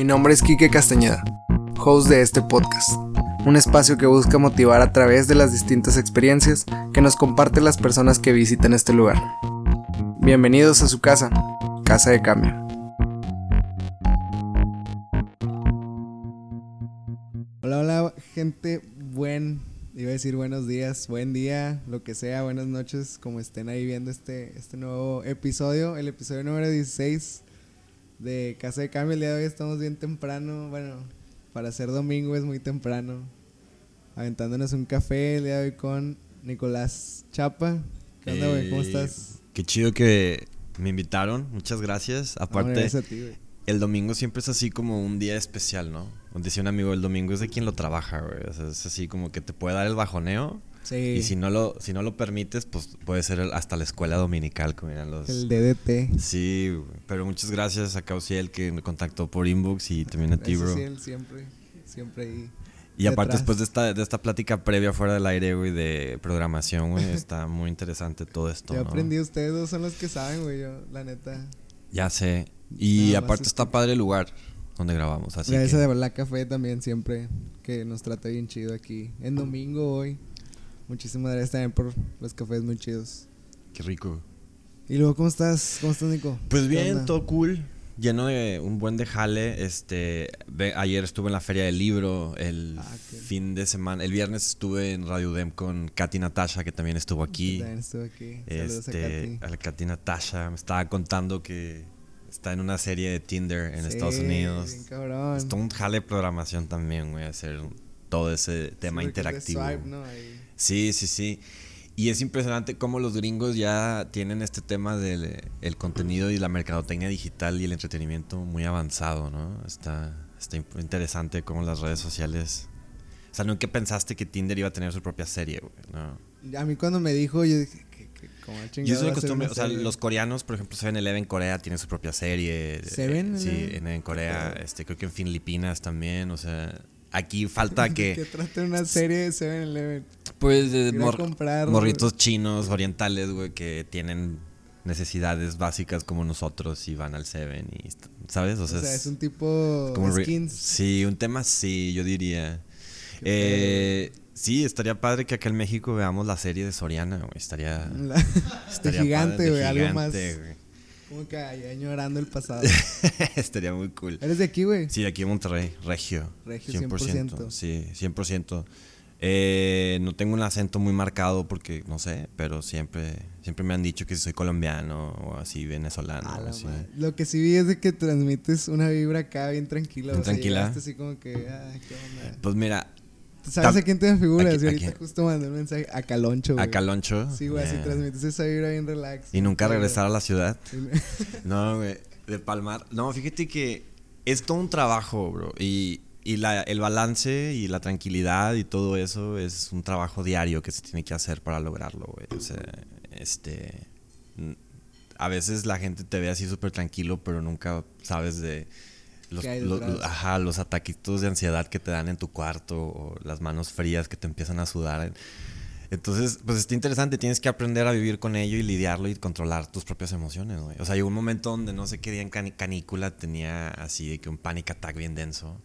Mi nombre es Quique Castañeda, host de este podcast, un espacio que busca motivar a través de las distintas experiencias que nos comparten las personas que visitan este lugar. Bienvenidos a su casa, Casa de Cambio. Hola, hola, gente, buen, iba a decir buenos días, buen día, lo que sea, buenas noches, como estén ahí viendo este, este nuevo episodio, el episodio número 16 de Casa de Cambio. El día de hoy estamos bien temprano. Bueno, para ser domingo es muy temprano. Aventándonos un café el día de hoy con Nicolás Chapa. ¿Qué onda, güey? ¿Cómo estás? Qué chido que me invitaron. Muchas gracias. Aparte, el domingo siempre es así como un día especial, ¿no? Decía un amigo, el domingo es de quien lo trabaja, güey. O sea, es así como que te puede dar el bajoneo y si no lo, si no lo permites, pues puede ser hasta la escuela dominical, como los... El DDT. Sí, pero muchas gracias a Cauciel que me contactó por inbox y también a ti, bro. siempre, siempre ahí. Y aparte después de esta, de esta plática previa fuera del aire, güey, de programación, güey, está muy interesante todo esto. Yo aprendí, ustedes dos son los que saben, güey, yo, la neta. Ya sé. Y aparte está padre el lugar donde grabamos, así Gracias de Black Café también siempre, que nos trata bien chido aquí. En domingo hoy. Muchísimas gracias también por los cafés muy chidos. Qué rico. Y luego, ¿cómo estás? ¿Cómo estás, Nico? Pues bien, todo cool. Lleno de un buen de jale. Este, ayer estuve en la Feria del Libro. El ah, fin de semana, el viernes estuve en Radio Dem con Katy Natasha, que también estuvo aquí. También estuvo aquí. Saludos a este, Katy. A Katy Natasha. Me estaba contando que está en una serie de Tinder en Estados Unidos. Bien cabrón. Es un jale de programación también, güey, hacer todo ese tema interactivo. Sí, sí, sí. Y es impresionante cómo los gringos ya tienen este tema del el contenido y la mercadotecnia digital y el entretenimiento muy avanzado, ¿no? Está, está interesante cómo las redes sociales... O sea, ¿nunca pensaste que Tinder iba a tener su propia serie, güey? No. A mí cuando me dijo, yo dije, como Yo soy costumbre, o sea, los coreanos, por ejemplo, Seven Eleven Corea tiene su propia serie. ¿Seven? sí, en, Corea, este, creo que en Filipinas también, o sea aquí falta que. que trate una serie de 7-Eleven. Pues de morritos chinos, orientales, güey, que tienen necesidades básicas como nosotros y van al Seven y ¿sabes? O sea, es, un tipo como skins. Sí, un tema sí, yo diría. Eh, sí, estaría padre que acá en México veamos la serie de Soriana, güey. Estaría, estaría gigante, güey, algo más. Como que añorando el pasado. Estaría muy cool. ¿Eres de aquí, güey? Sí, de aquí en Monterrey, regio. Regio 100%. 100%. Sí, 100%. Eh, no tengo un acento muy marcado porque, no sé, pero siempre, siempre me han dicho que soy colombiano o así venezolano. Lo que sí vi es de que transmites una vibra acá bien tranquila. Bien tranquila. así como que, ¿qué onda? Pues mira, ¿Sabes a quién te figuras? Y ahorita justo mandé un mensaje a Caloncho, güey. ¿A Caloncho? Sí, güey, así transmites esa vibra bien relax. ¿Y nunca regresar a la ciudad? no, güey, de Palmar. No, fíjate que es todo un trabajo, bro. Y, y la, el balance y la tranquilidad y todo eso es un trabajo diario que se tiene que hacer para lograrlo, güey. O sea, este... A veces la gente te ve así súper tranquilo, pero nunca sabes de los, ajá, los ataquitos de ansiedad que te dan en tu cuarto o las manos frías que te empiezan a sudar. Entonces, pues está interesante, tienes que aprender a vivir con ello y lidiarlo y controlar tus propias emociones, güey. O sea, llegó un momento donde no sé qué día en canícula tenía así de que un panic attack bien denso.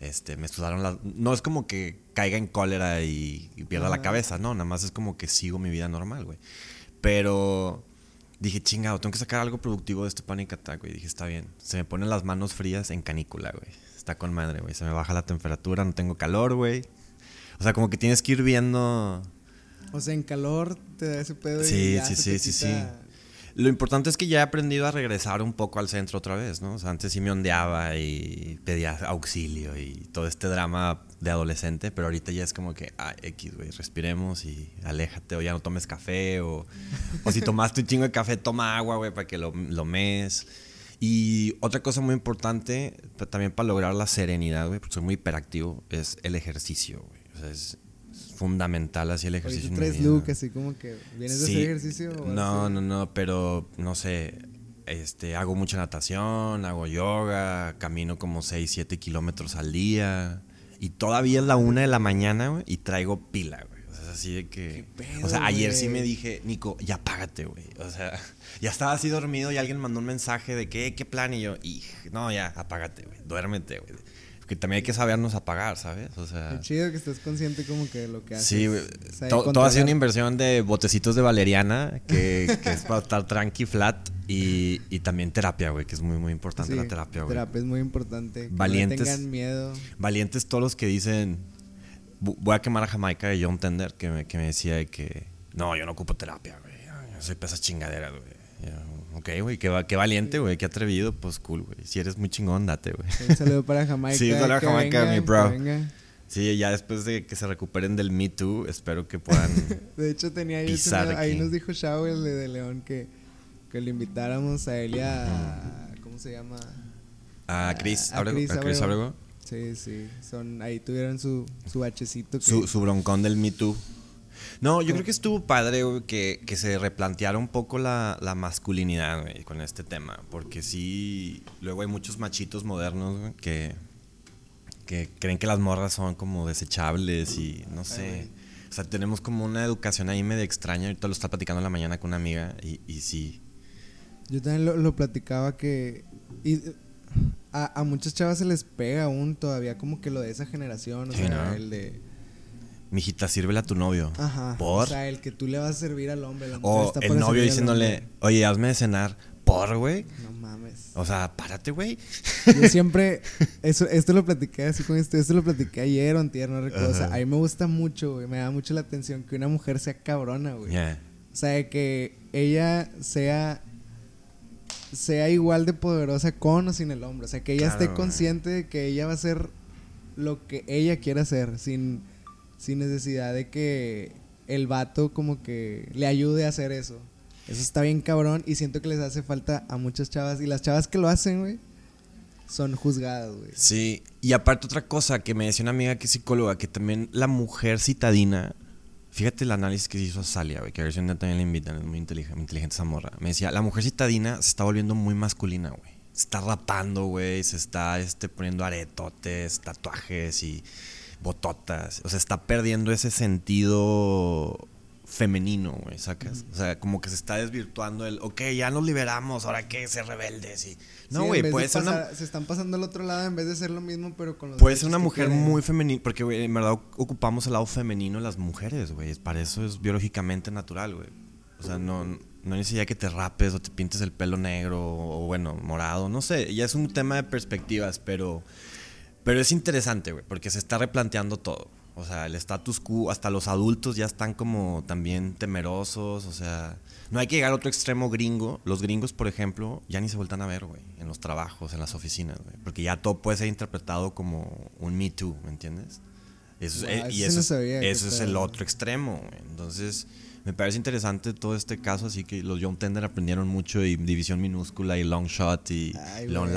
Este, me sudaron las... No es como que caiga en cólera y, pierda la cabeza, no, nada más es como que sigo mi vida normal, güey. Pero dije, chingado, tengo que sacar algo productivo de este panic attack, güey. Dije, está bien. Se me ponen las manos frías en canícula, güey. Está con madre, güey. Se me baja la temperatura, no tengo calor, güey. O sea, como que tienes que ir viendo. O sea, en calor te da ese pedo. Sí, sí, sí, sí, sí. Lo importante es que ya he aprendido a regresar un poco al centro otra vez, ¿no? O sea, antes sí me ondeaba y pedía auxilio y todo este drama de adolescente, pero ahorita ya es como que, ah, X, güey, respiremos y aléjate, o ya no tomes café, o, o si tomaste un chingo de café, toma agua, güey, para que lo, lo mes. Y otra cosa muy importante, también para lograr la serenidad, güey, porque soy muy hiperactivo, es el ejercicio, güey. O sea, es fundamental así el ejercicio. look, así como que vienes de hacer ejercicio. no, no, no, pero no sé. Este, hago mucha natación, hago yoga, camino como 6, 7 kilómetros al día. Y todavía es la una de la mañana, güey, y traigo pila, güey. O sea, así de que... ¿Qué pedo, o sea, ayer sí me dije, Nico, ya págate, güey. O sea, ya estaba así dormido y alguien mandó un mensaje de que, ¿qué plan? Y yo, y no, ya, apágate, güey. Duérmete, güey. Porque también hay que sabernos apagar, ¿sabes? O sea... Qué chido que estés consciente como que de lo que haces. Sí. O sea, todo ha sido una inversión de botecitos de valeriana, que, que es para estar tranqui, flat, y, y también terapia, güey, que es muy, muy importante Sí, la terapia, güey. Terapia es muy importante. Que Valientes. No tengan miedo. Valientes todos los que dicen, "Bu- voy a quemar a Jamaica de John Tender, que me, que me decía de que, no, yo no ocupo terapia, güey, yo soy pesas chingaderas, güey. Y yo, Ok, güey, qué, qué valiente, güey, qué atrevido, pues cool, güey. Si eres muy chingón, date, güey. Un saludo para Jamaica. Sí, un saludo a Jamaica, venga, mi bro. Sí, ya después de que se recuperen del Me Too, espero que puedan... De hecho, tenía tenía- ahí nos dijo Shao, el de, de León, que, que le invitáramos a él y a. ¿Cómo se llama? A Chris A- a Abrego. Chris A Chris Abrego. Abrego. Sí, sí. Son, ahí tuvieron su, su bachecito. Que, Su, su broncón del Me Too. No, yo creo que estuvo padre, güey, que, que se replanteara un poco la, la masculinidad, güey, con este tema. Porque sí, luego hay muchos machitos modernos, güey, que, que creen que las morras son como desechables y no sé. O sea, tenemos como una educación ahí medio extraña. Ahorita lo estaba platicando en la mañana con una amiga y, y sí. Yo también lo, lo platicaba que. Y, a, a muchas chavas se les pega aún todavía como que lo de esa generación. O Sí, sea, ¿no? el de. Mijita, sírvele a tu novio. Ajá. ¿Por? O sea, el que tú le vas a servir al hombre. la o está el novio diciéndole, oye, hazme de cenar. ¿Por, güey? No mames. O sea, párate, güey. Yo siempre, eso, esto lo platiqué así con esto, esto lo platiqué ayer o antier, no recuerdo. O sea, a mí me gusta mucho, güey, me da mucho la atención que una mujer sea cabrona, güey. Ya. O sea, de que ella sea, sea igual de poderosa con o sin el hombre. O sea, que ella Claro, esté consciente de que ella va a hacer lo que ella quiera hacer, sin, sin necesidad de que el vato como que le ayude a hacer eso. Eso está bien cabrón y siento que les hace falta a muchas chavas. Y las chavas que lo hacen, güey, son juzgadas, güey. Sí, y aparte otra cosa que me decía una amiga que es psicóloga, que también la mujer citadina, fíjate el análisis que hizo Salia, güey, que a ver si también la invitan, es muy inteligente, inteligente esa. Me decía, la mujer citadina se está volviendo muy masculina, güey. Se está rapando, güey, se está este, poniendo aretotes, tatuajes y bototas. O sea, está perdiendo ese sentido femenino, güey, ¿sacas? O sea, como que se está desvirtuando el, ok, ya nos liberamos, ahora que ser rebeldes y... No, güey, puede ser una... Se están pasando al otro lado en vez de hacer lo mismo, pero con los Puede ser una mujer quieren. muy femenina, porque güey, en verdad ocupamos el lado femenino de las mujeres, güey. Para eso es biológicamente natural, güey. O sea, no, no necesidad que te rapes o te pintes el pelo negro o, bueno, morado, no sé. Ya es un tema de perspectivas, pero, pero es interesante, güey, porque se está replanteando todo. O sea, el status quo, hasta los adultos ya están como también temerosos, o sea, no hay que llegar a otro extremo gringo. Los gringos, por ejemplo, ya ni se vueltan a ver, güey, en los trabajos, en las oficinas, güey, porque ya todo puede ser interpretado como un Me Too, ¿me entiendes? Eso, es- Wow, eh, y eso eso, no es- eso el otro extremo, güey. Entonces, me parece interesante todo este caso, así que los John Tender aprendieron mucho y División Minúscula y Long Shot y Ay, Leon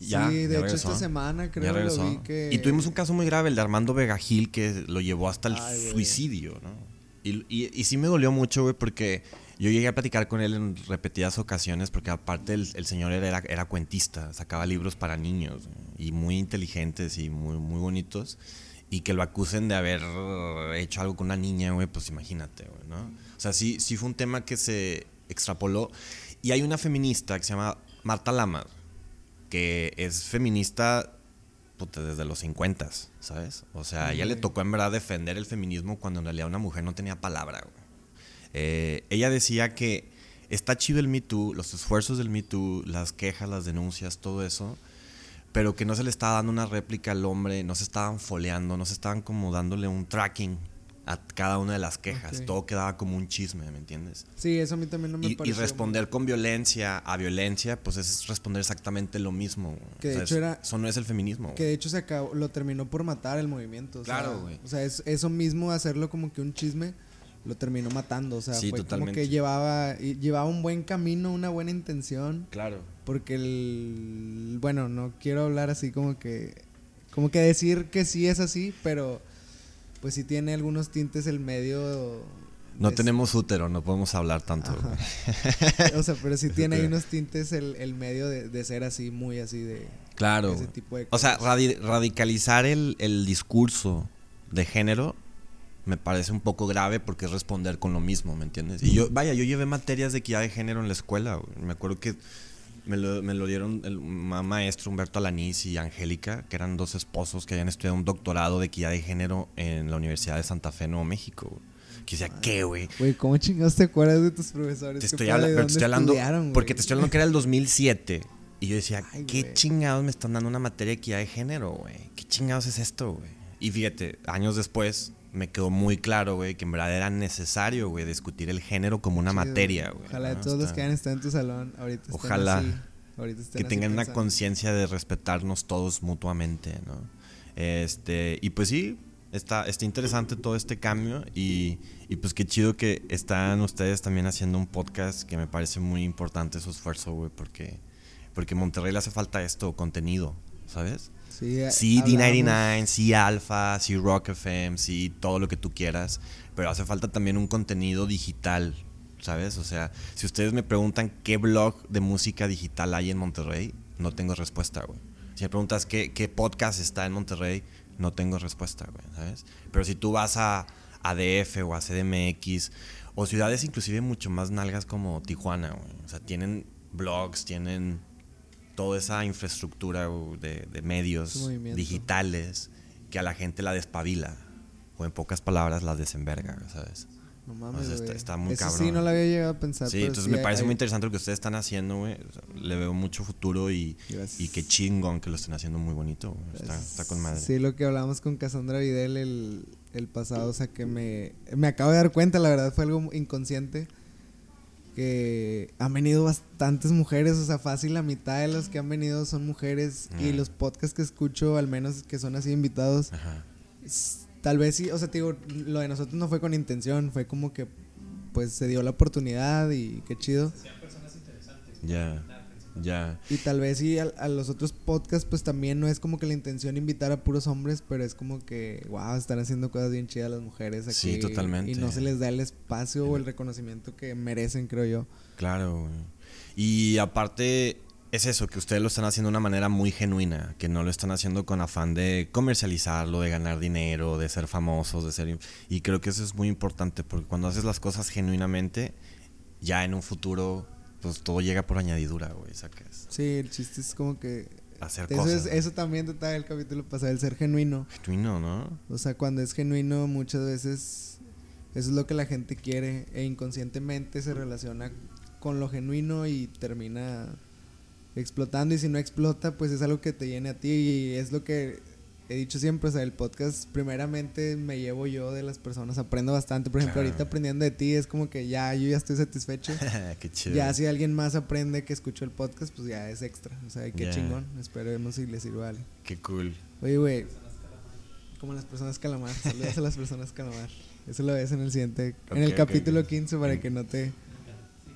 Larregui. sí, de hecho regresó. esta semana Ya creo lo regresó. vi que... Y tuvimos un caso muy grave, el de Armando Vega Gil, que lo llevó hasta el Ay, suicidio, ¿no? Y, y, y sí me dolió mucho, güey, porque yo llegué a platicar con él en repetidas ocasiones, porque aparte el, el señor era, era cuentista, sacaba libros para niños, y muy inteligentes y muy, muy bonitos. Y que lo acusen de haber hecho algo con una niña, güey, pues imagínate, güey, ¿no? O sea, sí, sí fue un tema que se extrapoló. Y hay una feminista que se llama Marta Lamas, que es feminista puta, desde los 50, ¿sabes? O sea, ella le tocó en verdad defender el feminismo cuando en realidad una mujer no tenía palabra. Eh, ella decía que está chido el Me Too, los esfuerzos del Me Too, las quejas, las denuncias, todo eso, pero que no se le estaba dando una réplica al hombre, no se estaban foleando, no se estaban como dándole un tracking a cada una de las quejas, todo quedaba como un chisme, ¿me entiendes? Sí, eso a mí también no me Y, y responder con violencia a violencia, pues es responder exactamente lo mismo. Que de O sea, hecho es- era- Eso no es el feminismo. Que de hecho se acabó, lo terminó por matar el movimiento. o Claro, güey. O sea, es- eso mismo, hacerlo como que un chisme, lo terminó matando. O sea, Sí, fue como totalmente. que llevaba, llevaba un buen camino, una buena intención. Claro. Porque el. Bueno, no quiero hablar así como que. Como que decir que sí es así, pero. Pues sí tiene algunos tintes el medio. No tenemos útero, no podemos hablar tanto. O sea, pero sí tiene ahí unos tintes el, el medio de, de ser así, muy así de. Claro. ese tipo de O sea, radi- radicalizar el, el discurso de género me parece un poco grave porque es responder con lo mismo, ¿me entiendes? Y yo, vaya, yo llevé materias de equidad de género en la escuela. güey. Me acuerdo que me lo, me lo dieron el ma- maestro Humberto Alanís y Angélica, que eran dos esposos que habían estudiado un doctorado de equidad de género en la Universidad de Santa Fe, Nuevo México. Que decía, ¿qué, güey? Güey, ¿cómo chingados te acuerdas de tus profesores? Te ¿Qué estoy, pedo? habla- ¿De pero te dónde estoy hablando porque te estoy hablando que era el 2007 y yo decía, Ay, ¿qué chingados me están dando una materia de equidad de género, güey? ¿Qué chingados es esto, güey? Y fíjate, años después me quedó muy claro, güey, que en verdad era necesario, güey, discutir el género como una Chido, materia, güey. Ojalá ¿no? todos los que han estado en tu salón ahorita estén Ojalá así, ahorita estén que así tengan una conciencia de respetarnos todos mutuamente, ¿no? Este, y pues sí, está, está interesante todo este cambio y, y pues qué chido que están ustedes también haciendo un podcast que me parece muy importante su esfuerzo, güey, porque, porque a Monterrey le hace falta esto, contenido, ¿sabes? Sí, hablamos- D99, sí, Alpha, sí, Rock FM, sí, todo lo que tú quieras, pero hace falta también un contenido digital, ¿sabes? O sea, si ustedes me preguntan qué blog de música digital hay en Monterrey, no tengo respuesta, güey. Si me preguntas qué, qué podcast está en Monterrey, no tengo respuesta, güey, ¿sabes? Pero si tú vas a ADF o a CDMX o ciudades inclusive mucho más nalgas como Tijuana, güey, o sea, tienen blogs, tienen toda esa infraestructura güey, de, de medios digitales que a la gente la despabila. O en pocas palabras, la desenverga, ¿sabes? No mames, O sea, está- está muy Eso cabrón. sí, no lo había llegado a pensar. Sí, entonces sí me hay- parece hay- muy interesante lo que ustedes están haciendo, güey. O sea, le veo mucho futuro y, Gracias. y qué chingón que lo estén haciendo muy bonito. Está, está con madre. Sí, lo que hablábamos con Cassandra Videl el, el pasado, o sea, que me, me acabo de dar cuenta, la verdad fue algo inconsciente, que han venido bastantes mujeres, o sea, fácil la mitad de los que han venido son mujeres y los podcasts que escucho, al menos que son así invitados, Ajá. tal vez sí, o sea, te digo, lo de nosotros no fue con intención, fue como que pues se dio la oportunidad y qué chido. Ya, ya. Y tal vez sí a, a los otros podcasts pues también no es como que la intención invitar a puros hombres, pero es como que, wow, están haciendo cosas bien chidas las mujeres aquí. Sí, totalmente. Y no se les da el espacio o el reconocimiento que merecen, creo yo. Claro. Y aparte, es eso, que ustedes lo están haciendo de una manera muy genuina, que no lo están haciendo con afán de comercializarlo, de ganar dinero, de ser famosos, de ser... Y creo que eso es muy importante, porque cuando haces las cosas genuinamente, ya en un futuro, pues todo llega por añadidura, güey, sacas. Sí, el chiste es como que... Hacer Eso, cosas. es, eso también trataba el capítulo pasado, el ser genuino. Genuino, ¿no? O sea, cuando es genuino muchas veces eso es lo que la gente quiere e inconscientemente se relaciona con lo genuino y termina explotando y si no explota pues es algo que te llene a ti y es lo que he dicho siempre, o sea, el podcast primeramente me llevo yo de las personas, aprendo bastante, por ejemplo, Claro. ahorita aprendiendo de ti es como que ya yo ya estoy satisfecho. Qué chido. Ya si alguien más aprende que escuchó el podcast, pues ya es extra. O sea, qué chingón. Esperemos si le sirva a alguien. Qué cool. Oye, güey. Como las personas calamar. Saludos a las personas calamar. Eso lo ves en el siguiente. en el capítulo ok. 15 para que no te.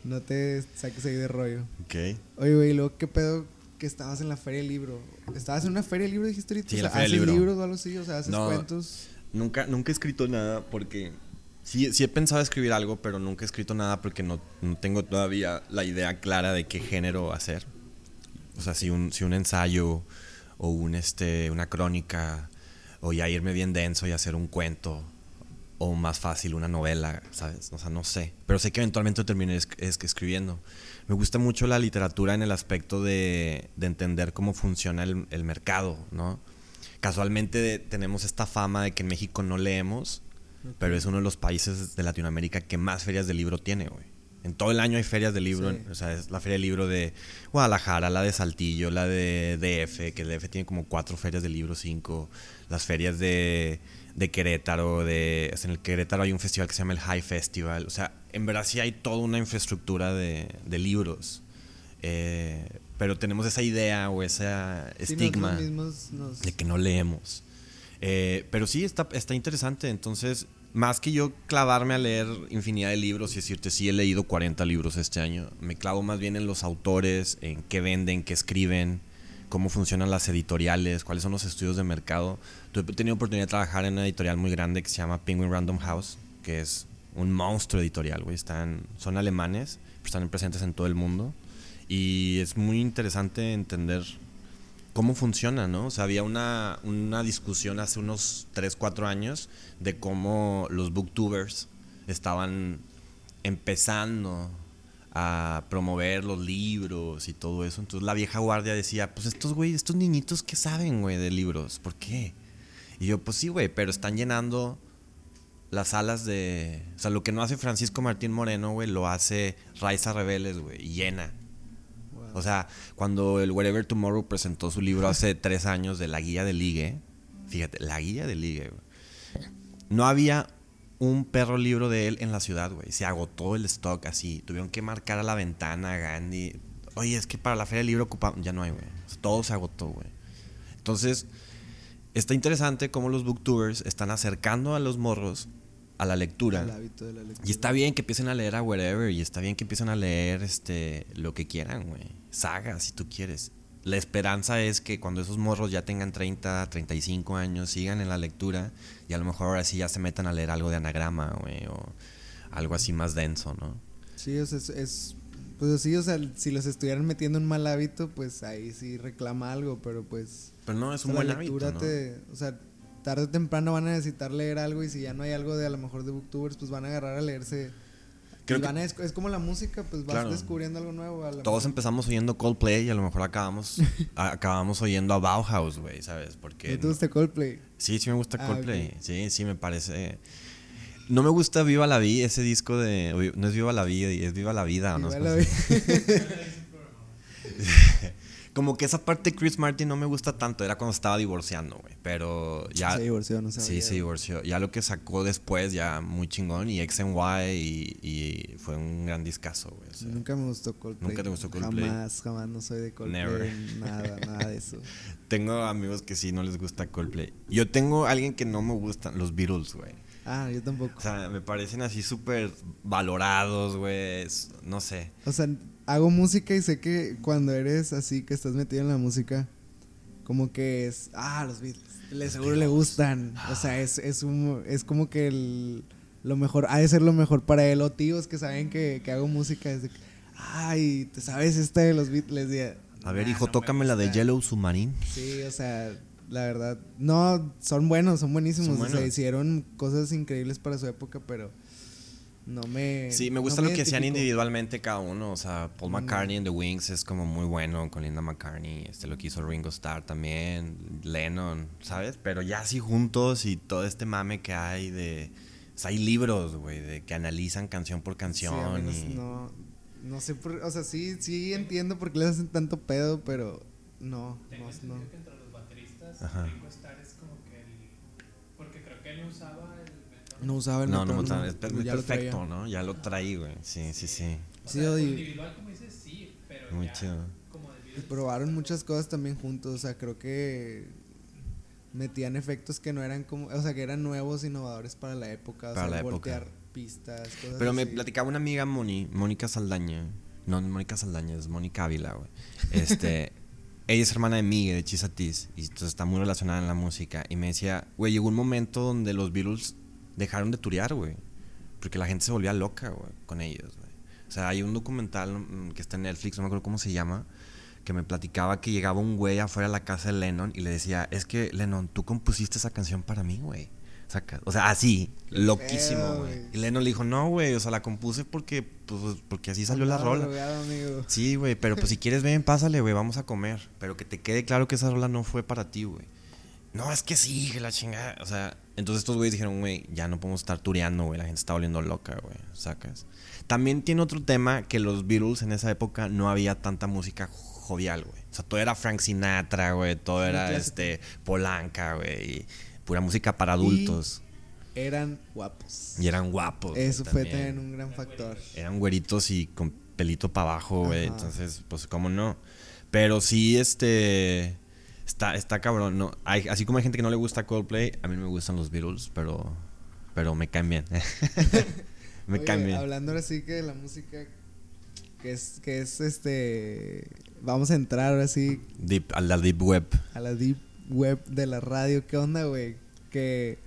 No te saques ahí de rollo. Ok. Oye, güey, ¿y luego qué pedo que estabas en la feria del libro? ¿Estabas en una feria del libro, dijiste ahorita? Sí, O la sea, feria del ¿haces libro. libros o algo así? O sea, haces No. cuentos. Nunca, nunca he escrito nada porque... Sí, sí he pensado escribir algo, pero nunca he escrito nada porque no, no tengo todavía la idea clara de qué género hacer. O sea, si un, si un ensayo o un, este, una crónica o ya irme bien denso y hacer un cuento o más fácil una novela, ¿sabes? O sea, no sé. Pero sé que eventualmente terminé es, es- escribiendo. Me gusta mucho la literatura en el aspecto de, de entender cómo funciona el, el mercado, ¿no? Casualmente tenemos esta fama de que en México no leemos, pero es uno de los países de Latinoamérica que más ferias de libro tiene, güey. En todo el año hay ferias de libro, Sí. o sea, es la feria de libro de Guadalajara, la de Saltillo, la de DF, que el DF tiene como cuatro ferias de libro, cinco, las ferias de, de Querétaro, de, o sea, en el Querétaro hay un festival que se llama el High Festival, o sea, en verdad sí hay toda una infraestructura de, de libros, Eh, pero tenemos esa idea o ese Sí, estigma nos- de que no leemos. Eh, pero sí, está, está interesante. Entonces, más que yo clavarme a leer infinidad de libros y decirte, sí, he leído 40 libros este año, me clavo más bien en los autores, en qué venden, qué escriben, cómo funcionan las editoriales, cuáles son los estudios de mercado. Tuve- He tenido oportunidad de trabajar en una editorial muy grande que se llama Penguin Random House, que es un monstruo editorial, güey. Son alemanes, pero están presentes en todo el mundo. Y es muy interesante entender cómo funciona, ¿no? O sea, había una, una discusión hace unos 3, 4 años de cómo los booktubers estaban empezando a promover los libros y todo eso. Entonces la vieja guardia decía, pues estos güey, estos niñitos que saben, güey, de libros, ¿por qué? Y yo, pues sí, güey, pero están llenando las salas de... O sea, lo que no hace Francisco Martín Moreno, güey, lo hace Raiza Rebeles, güey, y llena. O sea, cuando el Wherever Tomorrow presentó su libro hace tres años de la guía de ligue, fíjate, la guía de ligue, güey. No había un perro libro de él en la ciudad, güey. Se agotó el stock así. Tuvieron que marcar a la ventana, Gandhi. Oye, es que para la feria del libro ocupamos. Ya no hay, güey. Todo se agotó, güey. Entonces, está interesante cómo los booktubers están acercando a los morros a la lectura. Y está bien que empiecen a leer a wherever. Y está bien que empiecen a leer este lo que quieran, güey. Saga, si tú quieres la esperanza es que cuando esos morros ya tengan 30, 35 años, sigan en la lectura y a lo mejor ahora sí ya se metan a leer algo de anagrama, güey, o algo así más denso, ¿no? Sí, o sea, es, pues sí, o sea, si los estuvieran metiendo en mal hábito, pues ahí sí reclama algo, pero pues... Pero no, es un buen hábito, ¿no? o sea, tarde o temprano van a necesitar leer algo y si ya no hay algo de a lo mejor de booktubers, pues van a agarrar a leerse es, como la música, pues vas descubriendo algo nuevo. Todos empezamos oyendo Coldplay y a lo mejor acabamos, acabamos oyendo a Bauhaus, güey, ¿sabes? Porque, ¿Te gusta Coldplay? Sí, sí me gusta ah, Coldplay. Sí, sí, me parece... No me gusta Viva la Vida, ese disco de... No es Viva la Vida, es Viva la Vida. Viva ¿no? la vida. como que esa parte de Chris Martin no me gusta tanto. Era cuando estaba divorciando, güey. Pero ya. Se divorció, no sabía. Sí, se divorció. Ya lo que sacó después, ya muy chingón. Y X Y, y, fue un gran discazo, güey. nunca me gustó Coldplay. Nunca te gustó Coldplay. Jamás, jamás no soy de Coldplay. Never. Nada, nada de eso. tengo amigos que sí no les gusta Coldplay. Yo tengo alguien que no me gustan, los Beatles, güey. Ah, yo tampoco. O sea, me parecen así súper valorados, güey. No sé. O sea, hago música y sé que cuando eres así, que estás metido en la música, como que es, ah, los Beatles, le seguro le gustan. O sea, es, es, un, es como que el, lo mejor, ha de ser lo mejor para él. O tíos que saben que, que hago música, es de, ay, ¿te sabes esta de los Beatles? a ver, hijo, tócame la de Yellow Submarine. Sí, o sea, la verdad, no, son buenos, son buenísimos. O sea, hicieron cosas increíbles para su época, pero no me. Sí, me gusta lo que hacían individualmente cada uno. O sea, Paul mm. McCartney en The Wings es como muy bueno con Linda McCartney. Este lo que hizo Ringo Starr también, Lennon, ¿sabes? Pero ya así juntos y todo este mame que hay de. O sea, hay libros, güey, de que analizan canción por canción. y... no, no sé, por, o sea, sí, sí entiendo por qué les hacen tanto pedo, pero no. Tengo no, que entre los bateristas, Ringo Starr es como que el. Porque creo que él usaba el no usaba el no, no, no, es perfecto, ¿no? Ya lo traí, güey. Sí, sí, sí. sí individual, como dices, sí, pero Muy chido. y probaron muchas cosas también juntos, o sea, creo que metían efectos que no eran como, o sea, que eran nuevos, innovadores para la época, para o sea, voltear pistas, cosas Pero me platicaba una amiga Moni, Mónica Saldaña, no, Mónica Saldaña, es Mónica Ávila, güey. Este, ella es hermana de Miguel, de Chisatis, y entonces está muy relacionada en la música, y me decía, güey, llegó un momento donde los Beatles dejaron de turear, güey. Porque la gente se volvía loca, güey, con ellos, güey. O sea, hay un documental mm, que está en Netflix, no me acuerdo cómo se llama, que me platicaba que llegaba un güey afuera de la casa de Lennon y le decía, es que Lennon, tú compusiste esa canción para mí, güey. O sea, así, loquísimo, güey. Y Lennon le dijo, no, güey, o sea, la compuse porque, pues, porque así salió la rola. Sí, güey, pero pues si quieres ven, pásale, güey, vamos a comer. Pero que te quede claro que esa rola no fue para ti, güey. No, es que sí, la chingada. O sea, entonces estos güeyes dijeron, güey, ya no podemos estar tureando, güey. La gente está volviendo loca, güey. Sacas. También tiene otro tema que los Beatles en esa época no había tanta música jovial, güey. O sea, todo era Frank Sinatra, güey. Todo era este Polanca, güey. Y pura música para adultos. eran guapos. Y eran guapos. Eso fue también un gran factor. Eran güeritos y con pelito para abajo, güey. Entonces, pues, ¿cómo no? Pero sí, este Está, está cabrón, ¿no? Hay, así como hay gente que no le gusta Coldplay, a mí no me gustan los Beatles, pero, pero me caen bien. me caen bien. Hablando ahora sí que de la música, que es, que es este... Vamos a entrar ahora sí... Deep, a la Deep Web. A la Deep Web de la radio. ¿Qué onda, güey? Que...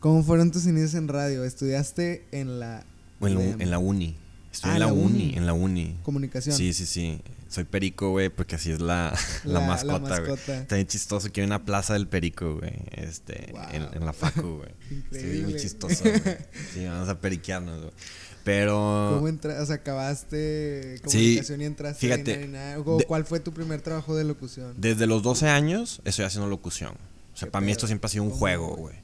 ¿Cómo fueron tus inicios en radio? ¿Estudiaste en la... En, la, en la uni. Estoy Ah, en la, la uni, uni. en la uni. Comunicación. Sí, sí, sí. Soy perico, güey, porque así es la, la, La- mascota, güey. Está bien chistoso que hay una plaza del perico, güey. Este, Wow. en, en la facu, güey. Estoy muy Increíble. chistoso, güey. Sí, vamos a periquearnos, güey. Pero... ¿Cómo entra, o sea, acabaste Sí, comunicación y entraste fíjate, en? ¿O de- ¿Cuál fue tu primer trabajo de locución? Desde los 12 años estoy haciendo locución. O sea, ¿Qué para mí esto siempre ha sido un ¿Cómo, juego, güey? güey.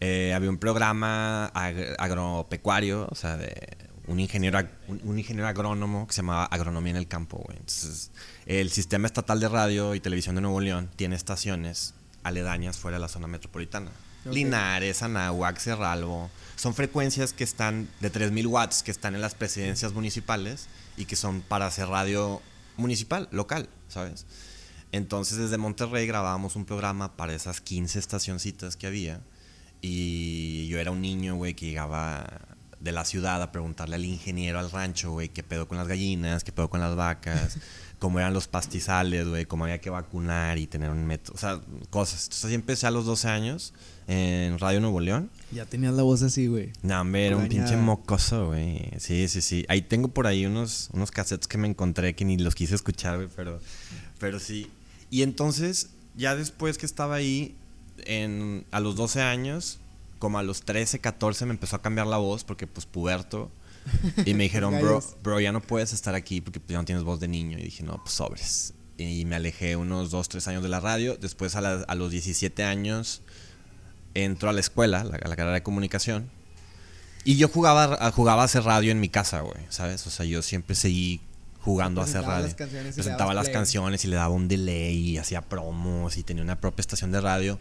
Eh, había un programa ag- agropecuario, o sea, de un ingeniero, un, un ingeniero agrónomo que se llamaba Agronomía en el Campo, güey. Entonces, el sistema estatal de radio y televisión de Nuevo León tiene estaciones aledañas fuera de la zona metropolitana. Linares, Anáhuac, Cerralbo. Son frecuencias que están de 3000 watts, que están en las presidencias municipales y que son para hacer radio municipal, local, ¿sabes? Entonces desde Monterrey grabábamos un programa para esas 15 estacioncitas que había. Y yo era un niño, güey, que llegaba de la ciudad a preguntarle al ingeniero al rancho, güey, qué pedo con las gallinas, qué pedo con las vacas, cómo eran los pastizales, güey, cómo había que vacunar y tener un método, o sea, cosas. Entonces así empecé a los 12 años en Radio Nuevo León. Ya tenías la voz así, güey. No, hombre, era un pinche mocoso, güey. Sí, sí, sí. Ahí tengo por ahí unos, unos cassettes que me encontré que ni los quise escuchar, güey, pero, pero sí. Y entonces, ya después que estaba ahí, en, a los 12 años, como a los 13, 14, me empezó a cambiar la voz porque, pues, puberto. Y me dijeron, bro, bro, ya no puedes estar aquí porque pues, ya no tienes voz de niño. Y dije, no, pues sobres. Y me alejé unos 2, 3 años de la radio. Después, a, la- a los 17 años, entro a la escuela, la, a la carrera de comunicación. Y yo jugaba, jugaba a hacer radio en mi casa, güey, ¿sabes? O sea, yo siempre seguí jugando a hacer radio. las Presentaba las play. canciones y le daba un delay y hacía promos y tenía una propia estación de radio.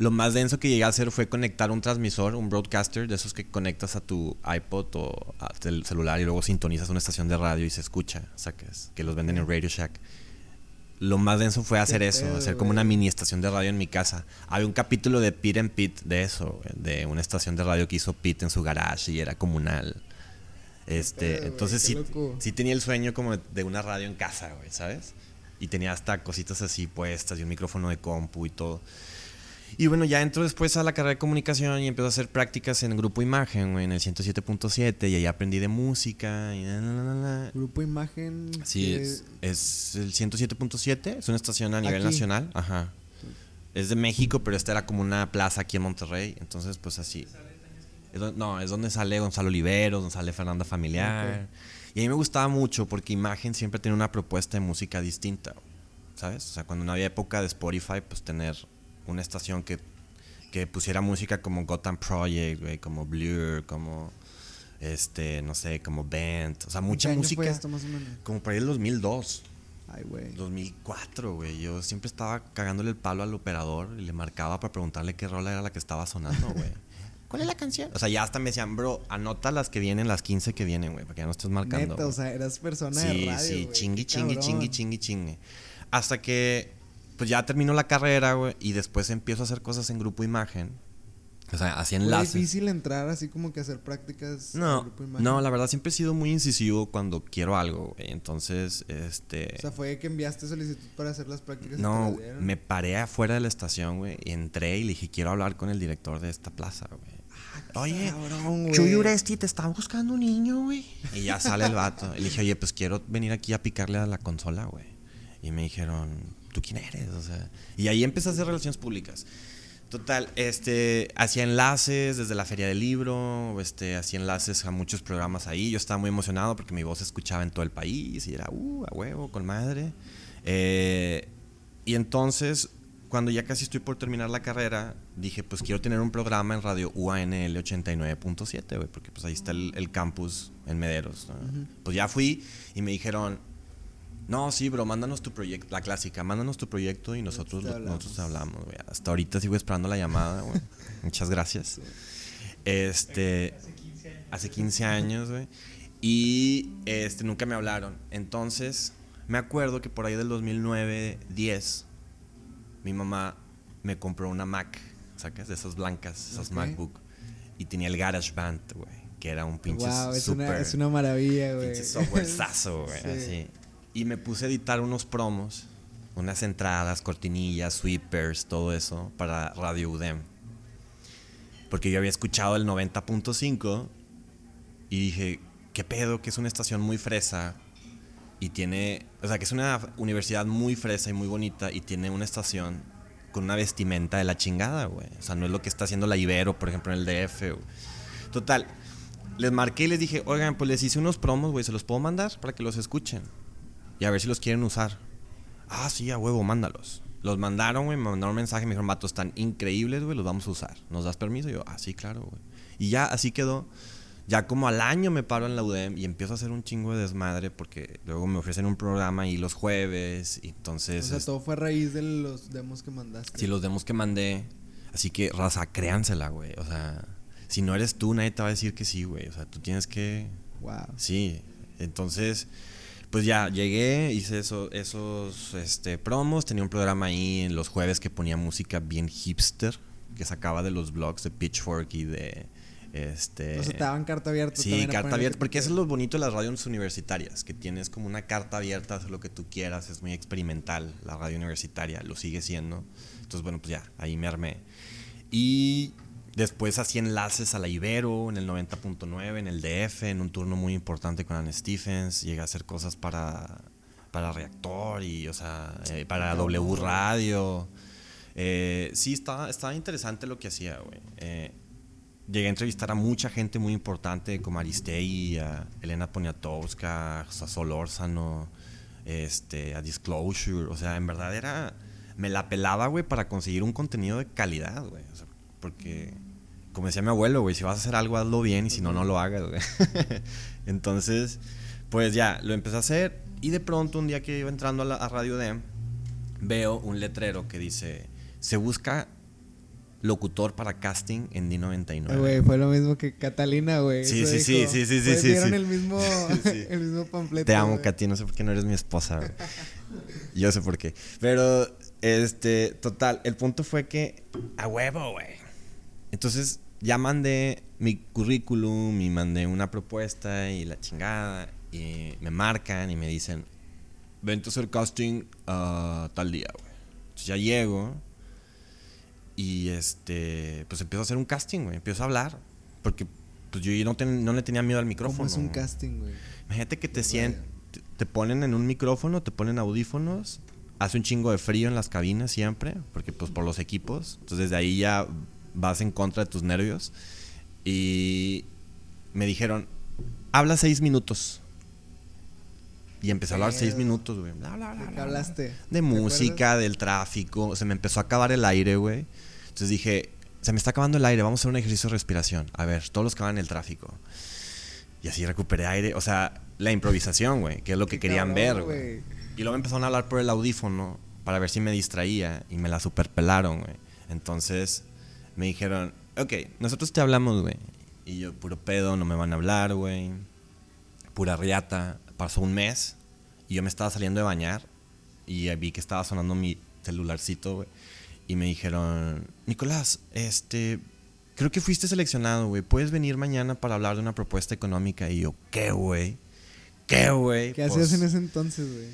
Lo más denso que llegué a hacer fue conectar un transmisor, un broadcaster, de esos que conectas a tu iPod o a tu celular y luego sintonizas una estación de radio y se escucha, o sea, que, es- que los venden en Radio Shack. Lo más denso fue hacer eso, pedo, hacer como güey. una mini estación de radio en mi casa. Había un capítulo de Pete and Pete de eso, de una estación de radio que hizo Pete en su garage y era comunal. Este, pedo, entonces sí, sí tenía el sueño como de una radio en casa, güey, ¿sabes? Y tenía hasta cositas así puestas y un micrófono de compu y todo. Y bueno, ya entro después a la carrera de comunicación y empiezo a hacer prácticas en Grupo Imagen, güey, en el 107.7 y ahí aprendí de música y la, la. Grupo Imagen. Sí, que- es, es el 107.7, es una estación a nivel Aquí. nacional, ajá. Es de México, pero esta era como una plaza aquí en Monterrey, entonces pues así. Es don- no, es donde sale Gonzalo Oliveros, donde sale Fernanda Familiar. Y a mí me gustaba mucho porque Imagen siempre tiene una propuesta de música distinta, ¿sabes? O sea, cuando no había época de Spotify, pues tener una estación que, que pusiera música como Gotham Project, güey, como Blur, como, este, no sé, como Band, o sea, ¿en qué mucha música. esto más o menos? Como por ahí del 2002, Ay, güey. 2004, güey. Yo siempre estaba cagándole el palo al operador y le marcaba para preguntarle qué rola era la que estaba sonando, güey. ¿Cuál es la canción? O sea, ya hasta me decían, bro, anota las que vienen, las 15 que vienen, güey, para que ya no estés marcando. Neta, o güey". sea, eras persona de sí, radio, sí, qué chingui, cabrón. chingui, chingui, chingue. Hasta que, pues ya termino la carrera, güey, y después empiezo a hacer cosas en Grupo Imagen. O sea, Fue enlaces. difícil entrar así como que hacer prácticas. en No, Grupo Imagen. no, la verdad siempre he sido muy incisivo cuando quiero algo, güey. Entonces, este... O sea, fue que enviaste solicitud para hacer las prácticas. No, me paré afuera de la estación, güey, y entré y le dije, quiero hablar con el director de esta plaza, güey. Oye, Cabrón, güey. Chuy Uresti, te está buscando un niño, güey. Y ya sale el vato. Y le dije, oye, pues quiero venir aquí a picarle a la consola, güey. Y me dijeron, ¿tú quién eres? O sea, y ahí empecé a hacer relaciones públicas. Total, este, hacía enlaces desde la feria del libro, este, hacía enlaces a muchos programas ahí. Yo estaba muy emocionado porque mi voz se escuchaba en todo el país y era, uh, a huevo, con madre. Eh, y entonces, cuando ya casi estoy por terminar la carrera, dije, pues quiero tener un programa en radio UANL 89.7, güey, porque pues ahí está el, el campus en Mederos. ¿no? Pues ya fui y me dijeron, no, sí, bro, mándanos tu proyecto, la clásica, mándanos tu proyecto y nosotros, Nosotros hablamos. güey. Hasta ahorita sigo esperando la llamada, güey. Muchas gracias. Este, Hace 15 años. hace 15 años, güey. Y este, nunca me hablaron. Entonces, me acuerdo que por ahí del 2009, 10, mi mamá me compró una Mac, ¿sacas? De esas blancas, esas Ok. MacBook. Y tenía el GarageBand, güey. Que era un pinche Wow, es una, super es una maravilla, güey. pinche softwarezazo, güey. Sí. Así. Y me puse a editar unos promos, unas entradas, cortinillas, sweepers, todo eso para Radio UDEM. Porque yo había escuchado el 90.5 y dije, ¿qué pedo? Que es una estación muy fresa y tiene, o sea, que es una universidad muy fresa y muy bonita y tiene una estación con una vestimenta de la chingada, güey. O sea, no es lo que está haciendo la Ibero, por ejemplo, en el DF. Total, les marqué y les dije, oigan, pues les hice unos promos, güey, ¿se los puedo mandar para que los escuchen? Y a ver si los quieren usar. Ah, sí, a huevo, mándalos. Los mandaron, güey, me mandaron un mensaje, me dijeron, vato, están increíbles, güey, los vamos a usar. ¿Nos das permiso? Y yo, ah, sí, claro, güey. Y ya así quedó. Ya como al año me paro en la UDEM y empiezo a hacer un chingo de desmadre porque luego me ofrecen un programa ahí los jueves. Y entonces. O sea, es- todo fue a raíz de los demos que mandaste. Sí, los demos que mandé. Así que, raza, créansela, güey. O sea, si no eres tú, nadie te va a decir que sí, güey. O sea, tú tienes que. Wow. Sí. Entonces, pues ya llegué, hice eso, esos este, promos. Tenía un programa ahí en los jueves que ponía música bien hipster, que sacaba de los blogs de Pitchfork y de. Este, O sea, te daban carta abierta. Sí, carta abierta, que porque eso es lo bonito de las radios universitarias, que tienes como una carta abierta, hacer lo que tú quieras, es muy experimental la radio universitaria, lo sigue siendo. Entonces, bueno, pues ya, ahí me armé. Y después hacía enlaces a la Ibero en el 90.9, en el DF, en un turno muy importante con Anne Stephens, llegué a hacer cosas para, para Reactor y, o sea, eh, para W Radio. Eh, sí, estaba, estaba interesante lo que hacía, güey. Eh, llegué a entrevistar a mucha gente muy importante como Aristei, a Elena Poniatowska, a Sol Orzano, este, a Disclosure. O sea, en verdad era. Me la pelaba, güey, para conseguir un contenido de calidad, güey. O sea, porque, como decía mi abuelo, güey, si vas a hacer algo, hazlo bien y si no, no lo hagas, güey. Entonces, pues ya, lo empecé a hacer y de pronto, un día que iba entrando a, la, a Radio Dem, veo un letrero que dice: Se busca locutor para casting en D99. Eh, Güey, fue lo mismo que Catalina, güey. Sí, sí, sí, sí, sí, sí, sí, Dieron el mismo, el mismo panfleto. Te amo. Katy, no sé por qué no eres mi esposa. güey. Yo sé por qué. Pero, este, total, el punto fue que, a huevo, güey. Entonces, ya mandé mi currículum y mandé una propuesta y la chingada. Y me marcan y me dicen, vente a hacer casting a tal día, güey. Entonces ya llego y, este, pues empiezo a hacer un casting, güey. Empiezo a hablar. Porque, pues yo no, ten- no le tenía miedo al micrófono. ¿Cómo es un casting, güey? Imagínate que te te- te ponen en un micrófono, te ponen audífonos, hace un chingo de frío en las cabinas siempre, porque pues por los equipos, entonces desde ahí ya vas en contra de tus nervios y me dijeron, habla seis minutos. Y empecé a hablar seis minutos, güey. Bla, bla, bla, ¿De qué bla. hablaste? De ¿Te música, del tráfico. Se me empezó a acabar el aire, güey. Entonces dije, se me está acabando el aire, vamos a hacer un ejercicio de respiración. A ver, todos los que van en el tráfico. Y así recuperé aire. O sea, la improvisación, güey, que es lo que querían cabrón, ver, güey. güey. Y luego empezaron a hablar por el audífono para ver si me distraía y me la superpelaron, güey. Entonces me dijeron, ok, nosotros te hablamos, güey. Y yo, puro pedo, no me van a hablar, güey. Pura riata. Pasó un mes y yo me estaba saliendo de bañar y vi que estaba sonando mi celularcito, güey. Y me dijeron, Nicolás, este, creo que fuiste seleccionado, güey. ¿Puedes venir mañana para hablar de una propuesta económica? Y yo, ¿qué, güey? ¿Qué, güey? ¿Qué Pues, hacías en ese entonces, güey?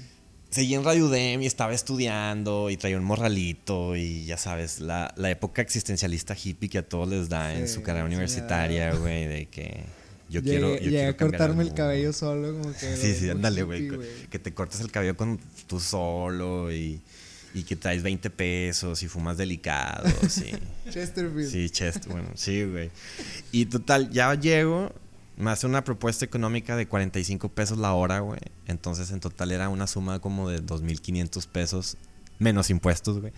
Seguí en Radio Dem y estaba estudiando y traía un morralito y ya sabes, la, la época existencialista hippie que a todos les da en su carrera universitaria, güey, de que yo Llegué- quiero... Yo llegué quiero a cortarme el cabello solo, como que. Sí, sí, ándale, güey. Que te cortes el cabello con tú solo y, y que traes 20 pesos y fumas delicado, sí. Chesterfield. Sí, chest, bueno, sí, güey. Y total, ya llego, me hace una propuesta económica de 45 pesos la hora, güey. Entonces, en total era una suma como de 2.500 pesos, menos impuestos, güey.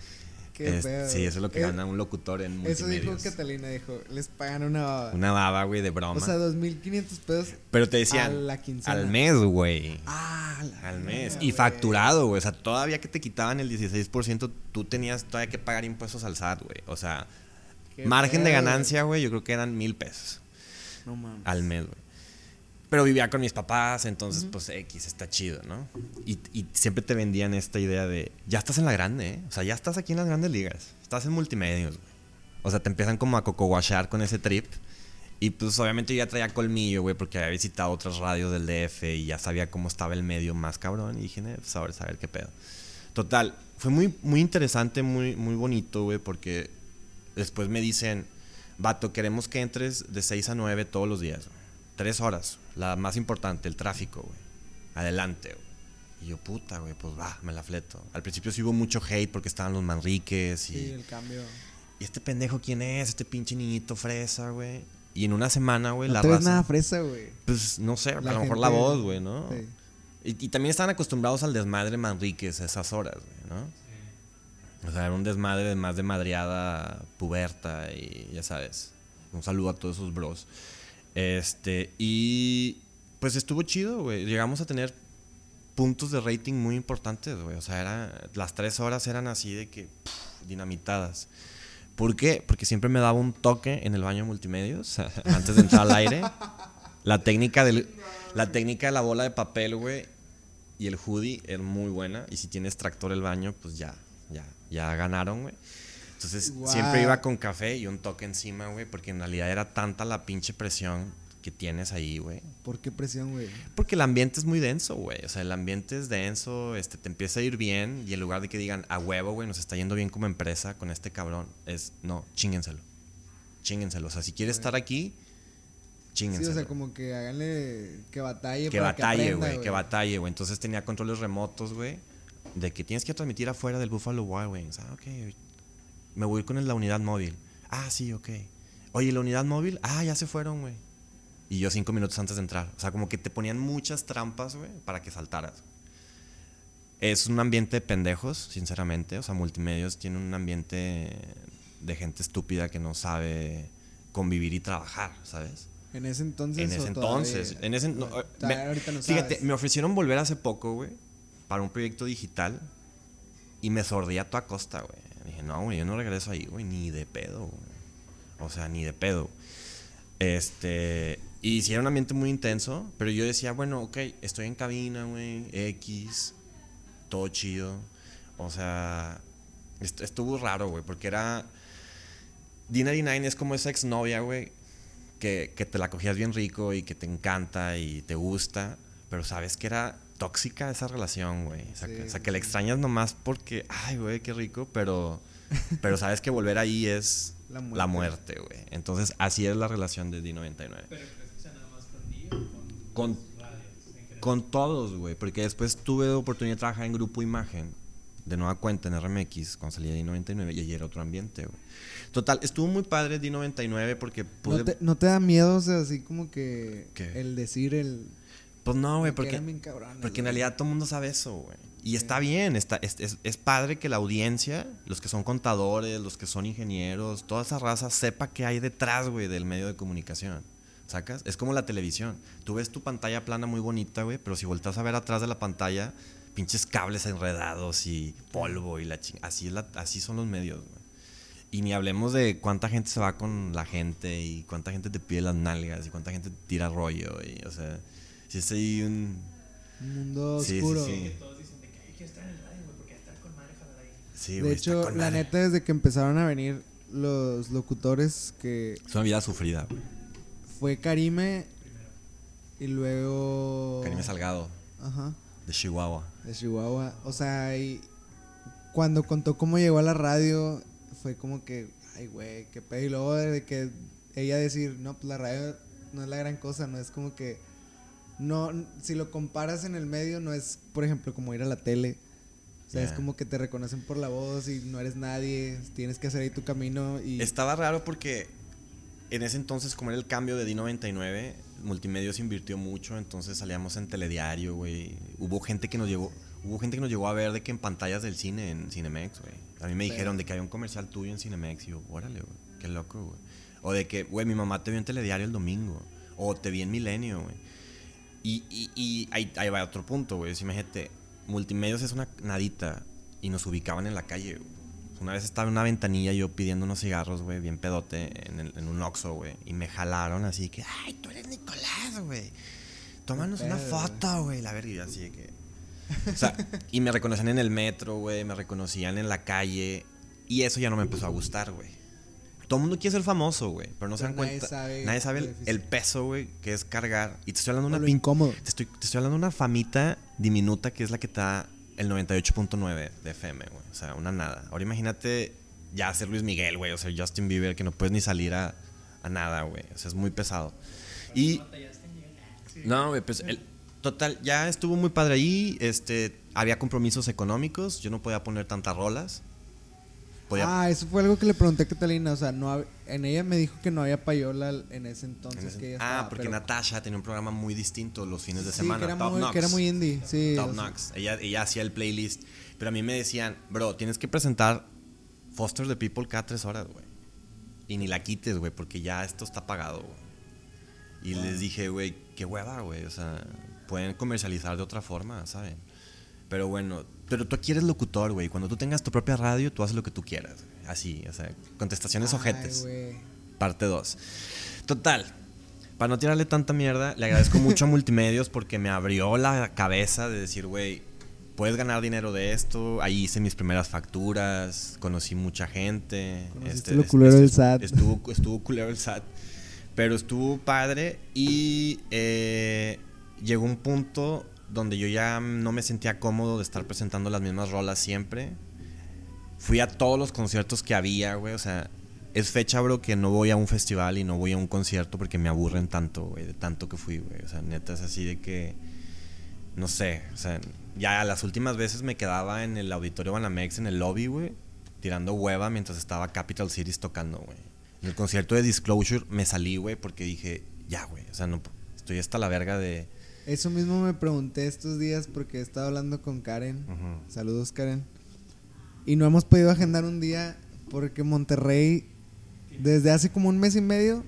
Qué Es- pedo. sí, eso es lo que gana un locutor en Eso dijo multimedios. Catalina, dijo, les pagan una baba. Una baba, güey, de broma. o sea, 2.500 pesos Pero te a decían, la al mes, güey. Ah, la Al mes. Y facturado, güey. O sea, todavía que te quitaban el 16%, tú tenías todavía que pagar impuestos al SAT, güey. O sea, Qué margen de ganancia, güey, yo creo que eran mil pesos No mames. al mes, güey. Pero vivía con mis papás, entonces, pues X, está chido, ¿no? Y, y siempre te vendían esta idea de, ya estás en la grande, ¿eh? O sea, ya estás aquí en las grandes ligas. Estás en multimedios, güey. O sea, te empiezan como a cocoguachar con ese trip. Y pues obviamente yo ya traía colmillo, güey, porque había visitado otras radios del DF y ya sabía cómo estaba el medio más cabrón. Y dije, "Eh, pues ahora saber qué pedo. Total, fue muy, muy interesante, muy, muy bonito, güey, porque después me dicen, vato, queremos que entres de 6 a 9 todos los días, güey. Tres horas, La más importante, el tráfico, güey. Adelante, güey. Y yo, puta, güey, pues va, me la fleto. Al principio sí hubo mucho hate porque estaban los Manriques y... Sí, el cambio. ¿Y este pendejo quién es? Este pinche niñito fresa, güey. Y en una semana, güey, No la te ves raza... nada fresa, güey. Pues no sé, La a lo mejor la voz, güey, ¿no? Sí. Y, y también estaban acostumbrados al desmadre Manriques a esas horas, güey, ¿no? O sea, era un desmadre de más de madreada puberta y ya sabes. Un saludo a todos esos bros. Este, y pues estuvo chido, güey. Llegamos a tener puntos de rating muy importantes, güey. O sea, era, las tres horas eran así de que pff, dinamitadas. ¿Por qué? Porque siempre me daba un toque en el baño multimedios antes de entrar al aire. La técnica, del, la técnica de la bola de papel, güey, y el hoodie es muy buena. Y si tienes tractor el baño, pues ya, ya, ganaron, güey. Entonces siempre iba con café y un toque encima, güey, porque en realidad era tanta la pinche presión que tienes ahí, güey. ¿Por qué presión, güey? Porque el ambiente es muy denso, güey. O sea, el ambiente es denso, este, te empieza a ir bien y en lugar de que digan, a huevo, güey, nos está yendo bien como empresa con este cabrón, es, no, chíngenselo. Chíngenselo. O sea, si quieres estar aquí, Sí, chíngenselo. o sea, como que háganle que batalle que para batalle, güey, que batalle, güey. Entonces tenía controles remotos, güey, de que tienes que transmitir afuera del Buffalo Wild Wings. Ah, ok. Me voy a ir con la unidad móvil. Ah, sí, ok. Oye, ¿la unidad móvil? Ah, ya se fueron, güey. Y yo cinco minutos antes de entrar. O sea, como que te ponían muchas trampas, güey, para que saltaras. Es un ambiente de pendejos, sinceramente. O sea, multimedios tiene un ambiente de gente estúpida que no sabe convivir y trabajar, ¿sabes? En ese entonces. En ese entonces. En ese, no, eh, me- no fíjate, sabes. me ofrecieron volver hace poco, güey, para un proyecto digital y me sordí a toda costa, güey. Dije, no, güey, yo no regreso ahí, güey, ni de pedo, güey. O sea, ni de pedo. Este. Y sí era un ambiente muy intenso, pero yo decía, bueno, ok, estoy en cabina, güey, X, todo chido. O sea, est- estuvo raro, güey, porque era. D99 es como esa exnovia, güey, que, que te la cogías bien rico y que te encanta y te gusta, pero sabes que era tóxica esa relación, güey. O sea, Sí, que, o sea, sí, que la extrañas nomás porque, ay, güey, qué rico, pero, pero sabes que volver ahí es La muerte. güey. Entonces, así es la relación de D99. Pero crees que sea nada más con Dio o con, Con-? Con todos, güey, porque después tuve oportunidad de trabajar en Grupo Imagen, de nueva cuenta en RMX, cuando salí de D99, y allí era otro ambiente, güey. Total, estuvo muy padre D99 porque pude... ¿No te, ¿No te da miedo, o sea, así como que ¿Qué? el decir el. Pues no, güey, que porque... cabrones, Porque en realidad todo el mundo sabe eso, güey. Y está bien, está, es, es- es padre que la audiencia, los que son contadores, los que son ingenieros, toda esa raza sepa qué hay detrás, güey, del medio de comunicación. ¿Sacas? Es como la televisión. Tú ves tu pantalla plana muy bonita, güey, pero si volteas a ver atrás de la pantalla, pinches cables enredados y polvo y la ching... Así, es la- así son los medios, güey. Y ni hablemos de cuánta gente se va con la gente y cuánta gente te pide las nalgas y cuánta gente te tira rollo. Y, o sea, si es ahí un... Un mundo Sí, sí, oscuro. sí. Que todos dicen de que "Ay, quiero estar en el radio, güey, porque estar con madre jalar ahí. Sí, de güey, hecho, la madre. neta, desde que empezaron a venir los locutores, que Es una vida sufrida, güey. fue Karime y luego. Karime Salgado, Ajá, de Chihuahua. de Chihuahua. O sea, y cuando contó cómo llegó a la radio, fue como que, ay, güey, qué pedo. Y luego de que ella decir, no, pues la radio no es la gran cosa, no es como que. No, si lo comparas en el medio, no es, por ejemplo, como ir a la tele. O sea, es como que te reconocen por la voz y no eres nadie, tienes que hacer ahí tu camino y... Estaba raro porque en ese entonces, como era el cambio de D99, Multimedios invirtió mucho, entonces salíamos en telediario, güey. Hubo gente que nos llegó, hubo gente que nos llegó a ver de que en pantallas del cine, en Cinemex, güey. A mí me Pero- dijeron de que había un comercial tuyo en Cinemex y yo, órale, güey, qué loco, güey. O de que, güey, mi mamá te vio en telediario el domingo. O te vi en Milenio, güey. Y, y, y ahí, ahí va otro punto, güey. Si imagínate, Multimedios es una nadita y nos ubicaban en la calle, güey. Una vez estaba en una ventanilla yo pidiendo unos cigarros, güey, bien pedote, en, el- en un Oxxo, güey. Y me jalaron así que, ay, tú eres Nicolás, güey. Tómanos una foto, güey. La verga, así de que... O sea, y me reconocían en el metro, güey. Me reconocían en la calle. Y eso ya no me empezó a gustar, güey. Todo el mundo quiere ser famoso, güey. Pero no se dan nadie cuenta. sabe nadie sabe el, peso, güey, que es cargar. Y te estoy hablando de una incómodo. te estoy, te estoy hablando de una famita diminuta que es la que te da el 98.9 de FM, güey. O sea, una nada. Ahora imagínate ya ser Luis Miguel, güey. O sea, Justin Bieber, que no puedes ni salir a, a nada, güey. O sea, es muy pesado. Y. No, güey, pues el, total, ya estuvo muy padre ahí. Este, había compromisos económicos. Yo no podía poner tantas rolas. Podía- Ah, eso fue algo que le pregunté a Catalina. O sea, no hab- en ella me dijo que no había payola en ese entonces. en ese- que ella ah, estaba, porque pero- Natasha tenía un programa muy distinto los fines de Sí, semana. que era, Top muy, Knox. que era muy indie. Sí, Top Knox. Ella, ella hacía el playlist. Pero a mí me decían, bro, tienes que presentar Foster the People cada tres horas, güey. Y ni la quites, güey, porque ya esto está pagado, güey. Y les dije, güey, qué hueva, güey. O sea, pueden comercializar de otra forma, ¿saben? Pero bueno, pero tú aquí eres locutor, güey. Cuando tú tengas tu propia radio, tú haces lo que tú quieras. Así, o sea, contestaciones ay, ojetes. güey. Parte 2. Total. Para no tirarle tanta mierda, le agradezco mucho a Multimedios porque me abrió la cabeza de decir, güey, puedes ganar dinero de esto. Ahí hice mis primeras facturas, conocí mucha gente. este, lo culero del SAT. Estuvo, estuvo culero el SAT. Pero estuvo padre y eh, llegó un punto donde yo ya no me sentía cómodo de estar presentando las mismas rolas siempre. Fui a todos los conciertos que había, güey. O sea, es fecha, bro, que no voy a un festival y no voy a un concierto porque me aburren tanto, güey, de tanto que fui, güey. O sea, neta es así de que. No sé, o sea, ya las últimas veces me quedaba en el auditorio Banamex, en el lobby, güey, tirando hueva mientras estaba Capital Cities tocando, güey. En el concierto de Disclosure me salí, güey, porque dije, ya, güey, o sea, no, estoy hasta la verga de. Eso mismo me pregunté estos días porque he estado hablando con Karen. Saludos, Karen. Y no hemos podido agendar un día porque Monterrey, desde hace como un mes y medio,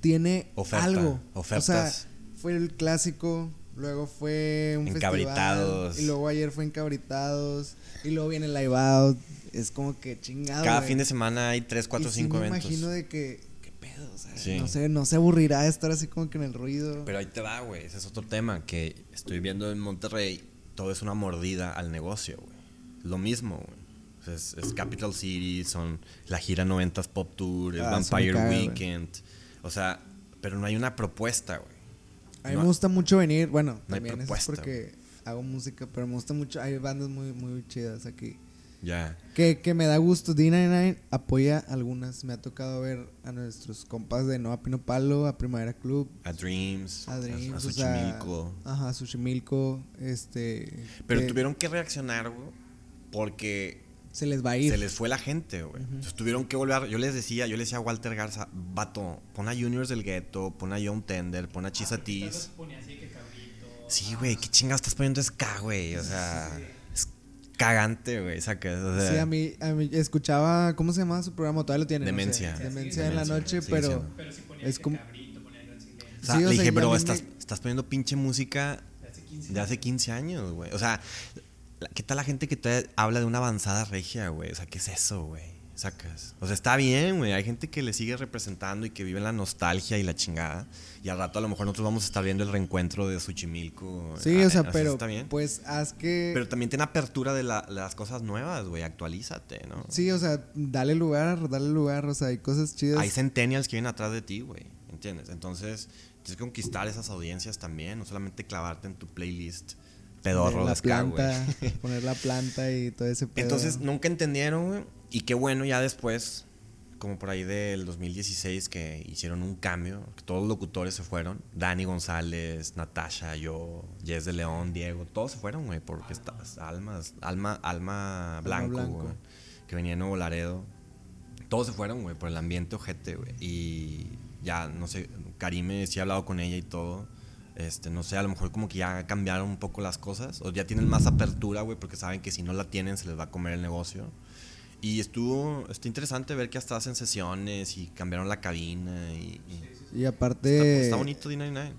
tiene Oferta, algo. ofertas. O sea, fue el clásico, luego fue un Encabritados. festival, y luego ayer fue Encabritados, y luego viene Live Out. Es como que chingado. Cada fin de semana hay 3, 4, Y sí 5 me eventos. imagino de que, ¿qué pedo? O sea, Sí. no sé, no se aburrirá de estar así como que en el ruido. Pero ahí te va, güey. Ese es otro tema que estoy viendo en Monterrey. Todo es una mordida al negocio, güey. Lo mismo, güey. O sea, es, es Capital City, son la gira 90s Pop Tour, es Ah, Vampire caga. Weekend. O sea, pero no hay una propuesta, güey. A mí No- me gusta mucho venir, bueno, no hay también es porque hago música, pero me gusta mucho, hay bandas muy, muy chidas aquí. Ya. Que, que me da gusto, D99 apoya algunas, me ha tocado ver a nuestros compas de Noa Pino Palo, a Primavera Club, A Dreams, a Dreams, a o sea, Xochimilco. ajá, Xochimilco, este... Pero que tuvieron que reaccionar, güey, porque Se les va a ir. se les fue la gente, güey. Tuvieron que volver. Yo les decía, yo le decía a Walter Garza, vato, pon a Juniors del Ghetto, pon a John Tender, pon a Chisa Porque Tees. los ponía así que cabrito. Sí, güey, qué chingados estás poniendo ska, güey. O sea, cagante, güey. Sacas, o sea, Sí, a mí, a mí escuchaba, ¿cómo se llamaba su programa? Todavía lo tiene. Demencia. Demencia en la noche, pero... siendo. Pero si ponía Es como- cabrito, ponía silencio. o sea, Sí, le dije, bro, me- estás, estás poniendo pinche música de hace 15 de hace 15 años, güey. O sea, ¿qué tal la gente que te habla de una avanzada regia, güey? O sea, ¿qué es eso, güey? Sacas. O sea, está bien, güey. Hay gente que le sigue representando y que vive en la nostalgia y la chingada. Y al rato a lo mejor nosotros vamos a estar viendo el reencuentro de Xochimilco. Sí, Ah, o sea, eh, pero Está bien. pues haz que... Pero también ten apertura de la- las cosas nuevas, güey. Actualízate, ¿no? Sí, o sea, dale lugar, dale lugar, o sea, hay cosas chidas. Hay centennials que vienen atrás de ti, güey. ¿Entiendes? Entonces, tienes que conquistar esas audiencias también. No solamente clavarte en tu playlist pedorro la planta, poner la planta y todo ese pedo. Entonces nunca entendieron, güey. Y qué bueno ya después, como por ahí del 2016, que hicieron un cambio. todos los locutores se fueron. Dani González, Natasha, yo, Jess de León, Diego. Todos se fueron, güey. Porque está, almas, alma, alma blanco, Blanco. güey. Que venía de Nuevo Laredo. Todos se fueron, güey, por el ambiente ojete, güey. Y ya, no sé, Karime sí he hablado con ella y todo. Este, no sé, a lo mejor como que ya cambiaron un poco las cosas. O ya tienen más apertura, güey, porque saben que si no la tienen se les va a comer el negocio. Y estuvo, está interesante ver que hasta hacen sesiones y cambiaron la cabina y... y- aparte... está bonito D99.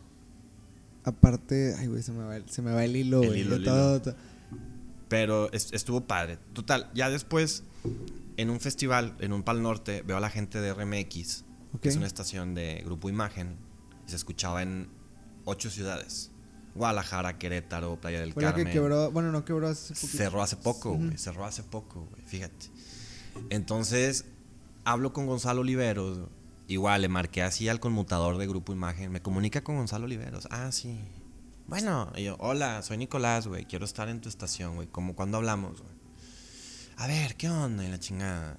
Aparte, ay, güey, se me va el, se me va el hilo, El güey. hilo, de el todo- hilo. to- Pero es- estuvo padre. Total, ya después, en un festival, en un Pal Norte, veo a la gente de RMX, Ok. que es una estación de Grupo Imagen, y se escuchaba en ocho ciudades. Guadalajara, Querétaro, Playa del Fue la Carmen. que quebró, bueno, no quebró hace poquito. Cerró hace poco, güey. Cerró hace poco, güey. Fíjate. Entonces, hablo con Gonzalo Oliveros. Igual, le marqué así al conmutador de Grupo Imagen. Me comunica con Gonzalo Oliveros. Ah, sí. Bueno, yo, hola, soy Nicolás, güey. Quiero estar en tu estación, güey. Como cuando hablamos, güey. A ver, ¿qué onda? Y la chingada.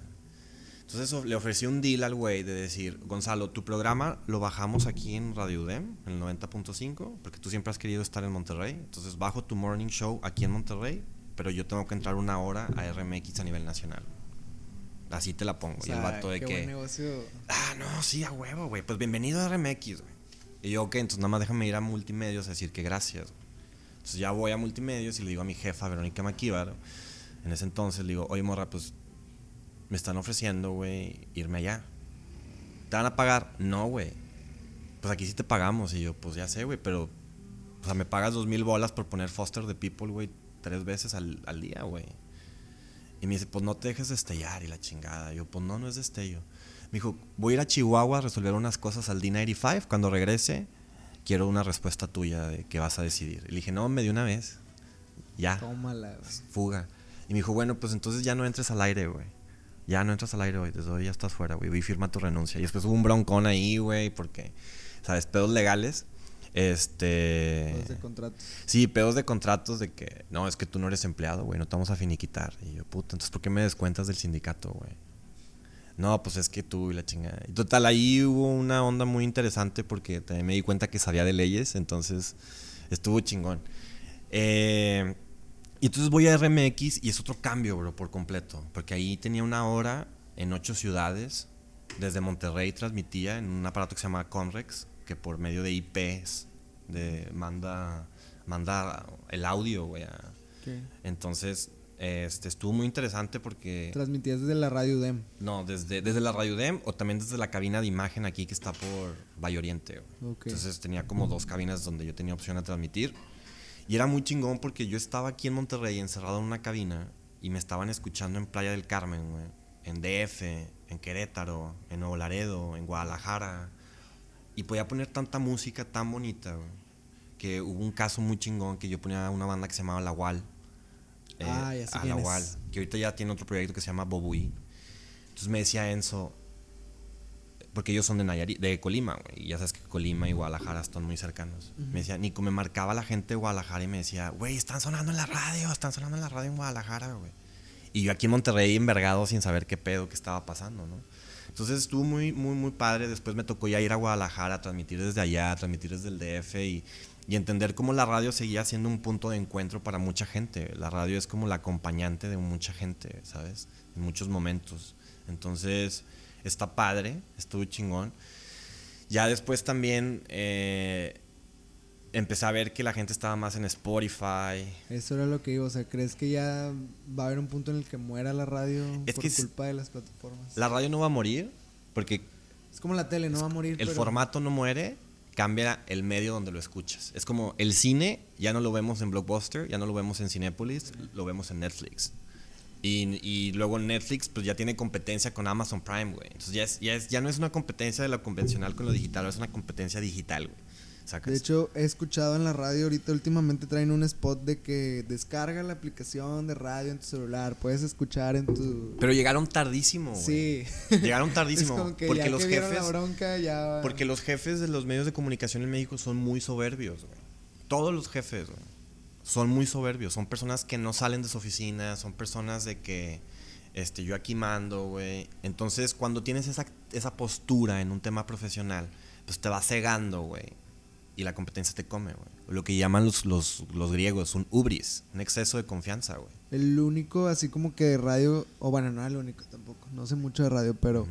Entonces le ofrecí un deal al güey de decir, Gonzalo, tu programa lo bajamos aquí en Radio UDEM, en el 90.5, porque tú siempre has querido estar en Monterrey. Entonces bajo tu morning show aquí en Monterrey, pero yo tengo que entrar una hora a RMX a nivel nacional. Así te la pongo. O y el vato de qué que... buen negocio. Ah, no, sí, a huevo, güey. Pues bienvenido a RMX, güey. Y yo, ok, entonces nada más déjame ir a multimedios a decir que gracias. güey. Entonces ya voy a multimedios y le digo a mi jefa, Verónica Maquíbar, en ese entonces le digo, oye, morra, pues me están ofreciendo, güey, irme allá. ¿Te van a pagar? No, güey. Pues aquí sí te pagamos. Y yo, pues ya sé, güey, pero. O sea, me pagas dos mil bolas por poner Foster the People, güey, tres veces al, al día, güey. Y me dice, pues no te dejes destellar y la chingada. yo, pues no, no es destello. Me dijo, voy a ir a Chihuahua a resolver unas cosas al D95. Cuando regrese, quiero una respuesta tuya de qué vas a decidir. Y le dije, no, me de una vez. Ya, Tómala, güey. fuga. Y me dijo, bueno, pues entonces ya no entres al aire, güey. Ya no entras al aire, güey. Desde hoy ya estás fuera, güey. Y firma tu renuncia. Y después hubo un broncón ahí, güey, porque, ¿sabes? Pedos legales. Este. Los de contratos. Sí, pedos de contratos de que, no, es que tú no eres empleado, güey, no te vamos a finiquitar. Y yo, puta, entonces, ¿por qué me descuentas del sindicato, güey? No, pues es que tú y la chingada. Y total, ahí hubo una onda muy interesante porque también me di cuenta que sabía de leyes, entonces estuvo chingón. Eh, y entonces voy a RMX y es otro cambio, bro, por completo. Porque ahí tenía una hora en ocho ciudades. Desde Monterrey transmitía en un aparato que se llama Conrex, que por medio de IPs de, manda, manda el audio, güey. Entonces, este, estuvo muy interesante porque... Transmitías desde la radio DEM. No, desde, desde la Radio DEM o también desde la cabina de imagen aquí que está por Valle Oriente. güey. Ok. Entonces tenía como dos cabinas donde yo tenía opción a transmitir. Y era muy chingón porque yo estaba aquí en Monterrey encerrado en una cabina y me estaban escuchando en Playa del Carmen, güey, en DF, en Querétaro, en Nuevo Laredo, en Guadalajara. Y podía poner tanta música tan bonita, güey, que hubo un caso muy chingón que yo ponía una banda que se llamaba La Wall. Ah, ya sé a La. Wall, que ahorita ya tiene otro proyecto que se llama Bobuí. Entonces me decía Enzo, porque ellos son de Nayarit, de Colima, güey, y ya sabes que Colima y Guadalajara están muy cercanos. Me decía, Nico, me marcaba la gente de Guadalajara y me decía, güey, están sonando en la radio, están sonando en la radio en Guadalajara, güey. Y yo aquí en Monterrey envergado sin saber qué pedo, qué estaba pasando, ¿no? Entonces estuvo muy, muy, muy padre. Después me tocó ya ir a Guadalajara, transmitir desde allá, transmitir desde el DF y, y entender cómo la radio seguía siendo un punto de encuentro para mucha gente. La radio es como la acompañante de mucha gente, ¿sabes? En muchos momentos. Entonces, está padre, estuvo chingón. Ya después también eh, empecé a ver que la gente estaba más en Spotify. Eso era lo que iba. O sea, ¿crees que ya va a haber un punto en el que muera la radio Es por que es- culpa de las plataformas? La radio no va a morir porque Es como la tele, no va a morir. el pero- formato no muere, cambia el medio donde lo escuchas. Es como el cine, ya no lo vemos en Blockbuster, ya no lo vemos en Cinepolis, lo vemos en Netflix. Y, y luego Netflix pues ya tiene competencia con Amazon Prime, güey. Entonces ya, es, ya, es- ya no es una competencia de lo convencional con lo digital, es una competencia digital, güey. ¿Sacas? De hecho, he escuchado en la radio ahorita, últimamente traen un spot de que descarga la aplicación de radio en tu celular. Puedes escuchar en tu. Pero llegaron tardísimo, güey. Sí. Llegaron tardísimo. es como que porque ya los que jefes... la bronca ya. Porque los jefes de los medios de comunicación en México son muy soberbios, güey. Todos los jefes, güey. Son muy soberbios. Son personas que no salen de su oficina, son personas de que este, yo aquí mando, güey. Entonces, cuando tienes esa, esa postura en un tema profesional, pues te va cegando, güey. Y la competencia te come, güey. Lo que llaman los, los, los griegos, un ubris, un exceso de confianza, güey. El único, así como que de radio, o bueno, no el único tampoco, no sé mucho de radio, pero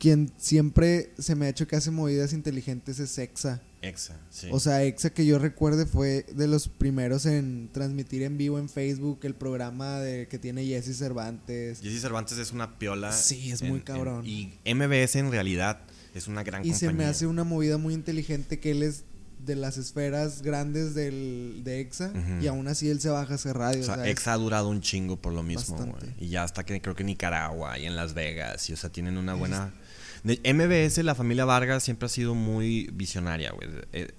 quien siempre se me ha hecho que hace movidas inteligentes es Exa. Exa, sí. O sea, Exa que yo recuerde fue de los primeros en transmitir en vivo en Facebook el programa de que tiene Jesse Cervantes. Jesse Cervantes es una piola. Sí, es muy cabrón. y MBS en realidad es una gran Y se me hace una movida muy inteligente que él es de las esferas grandes del, de Exa y aún así él se baja a hacer radio. O sea, ¿sabes? Exa ha durado un chingo por lo mismo, güey. Y ya hasta que creo que Nicaragua y en Las Vegas. Y o sea, tienen una buena. De MBS, la familia Vargas siempre ha sido muy visionaria, güey. Eh,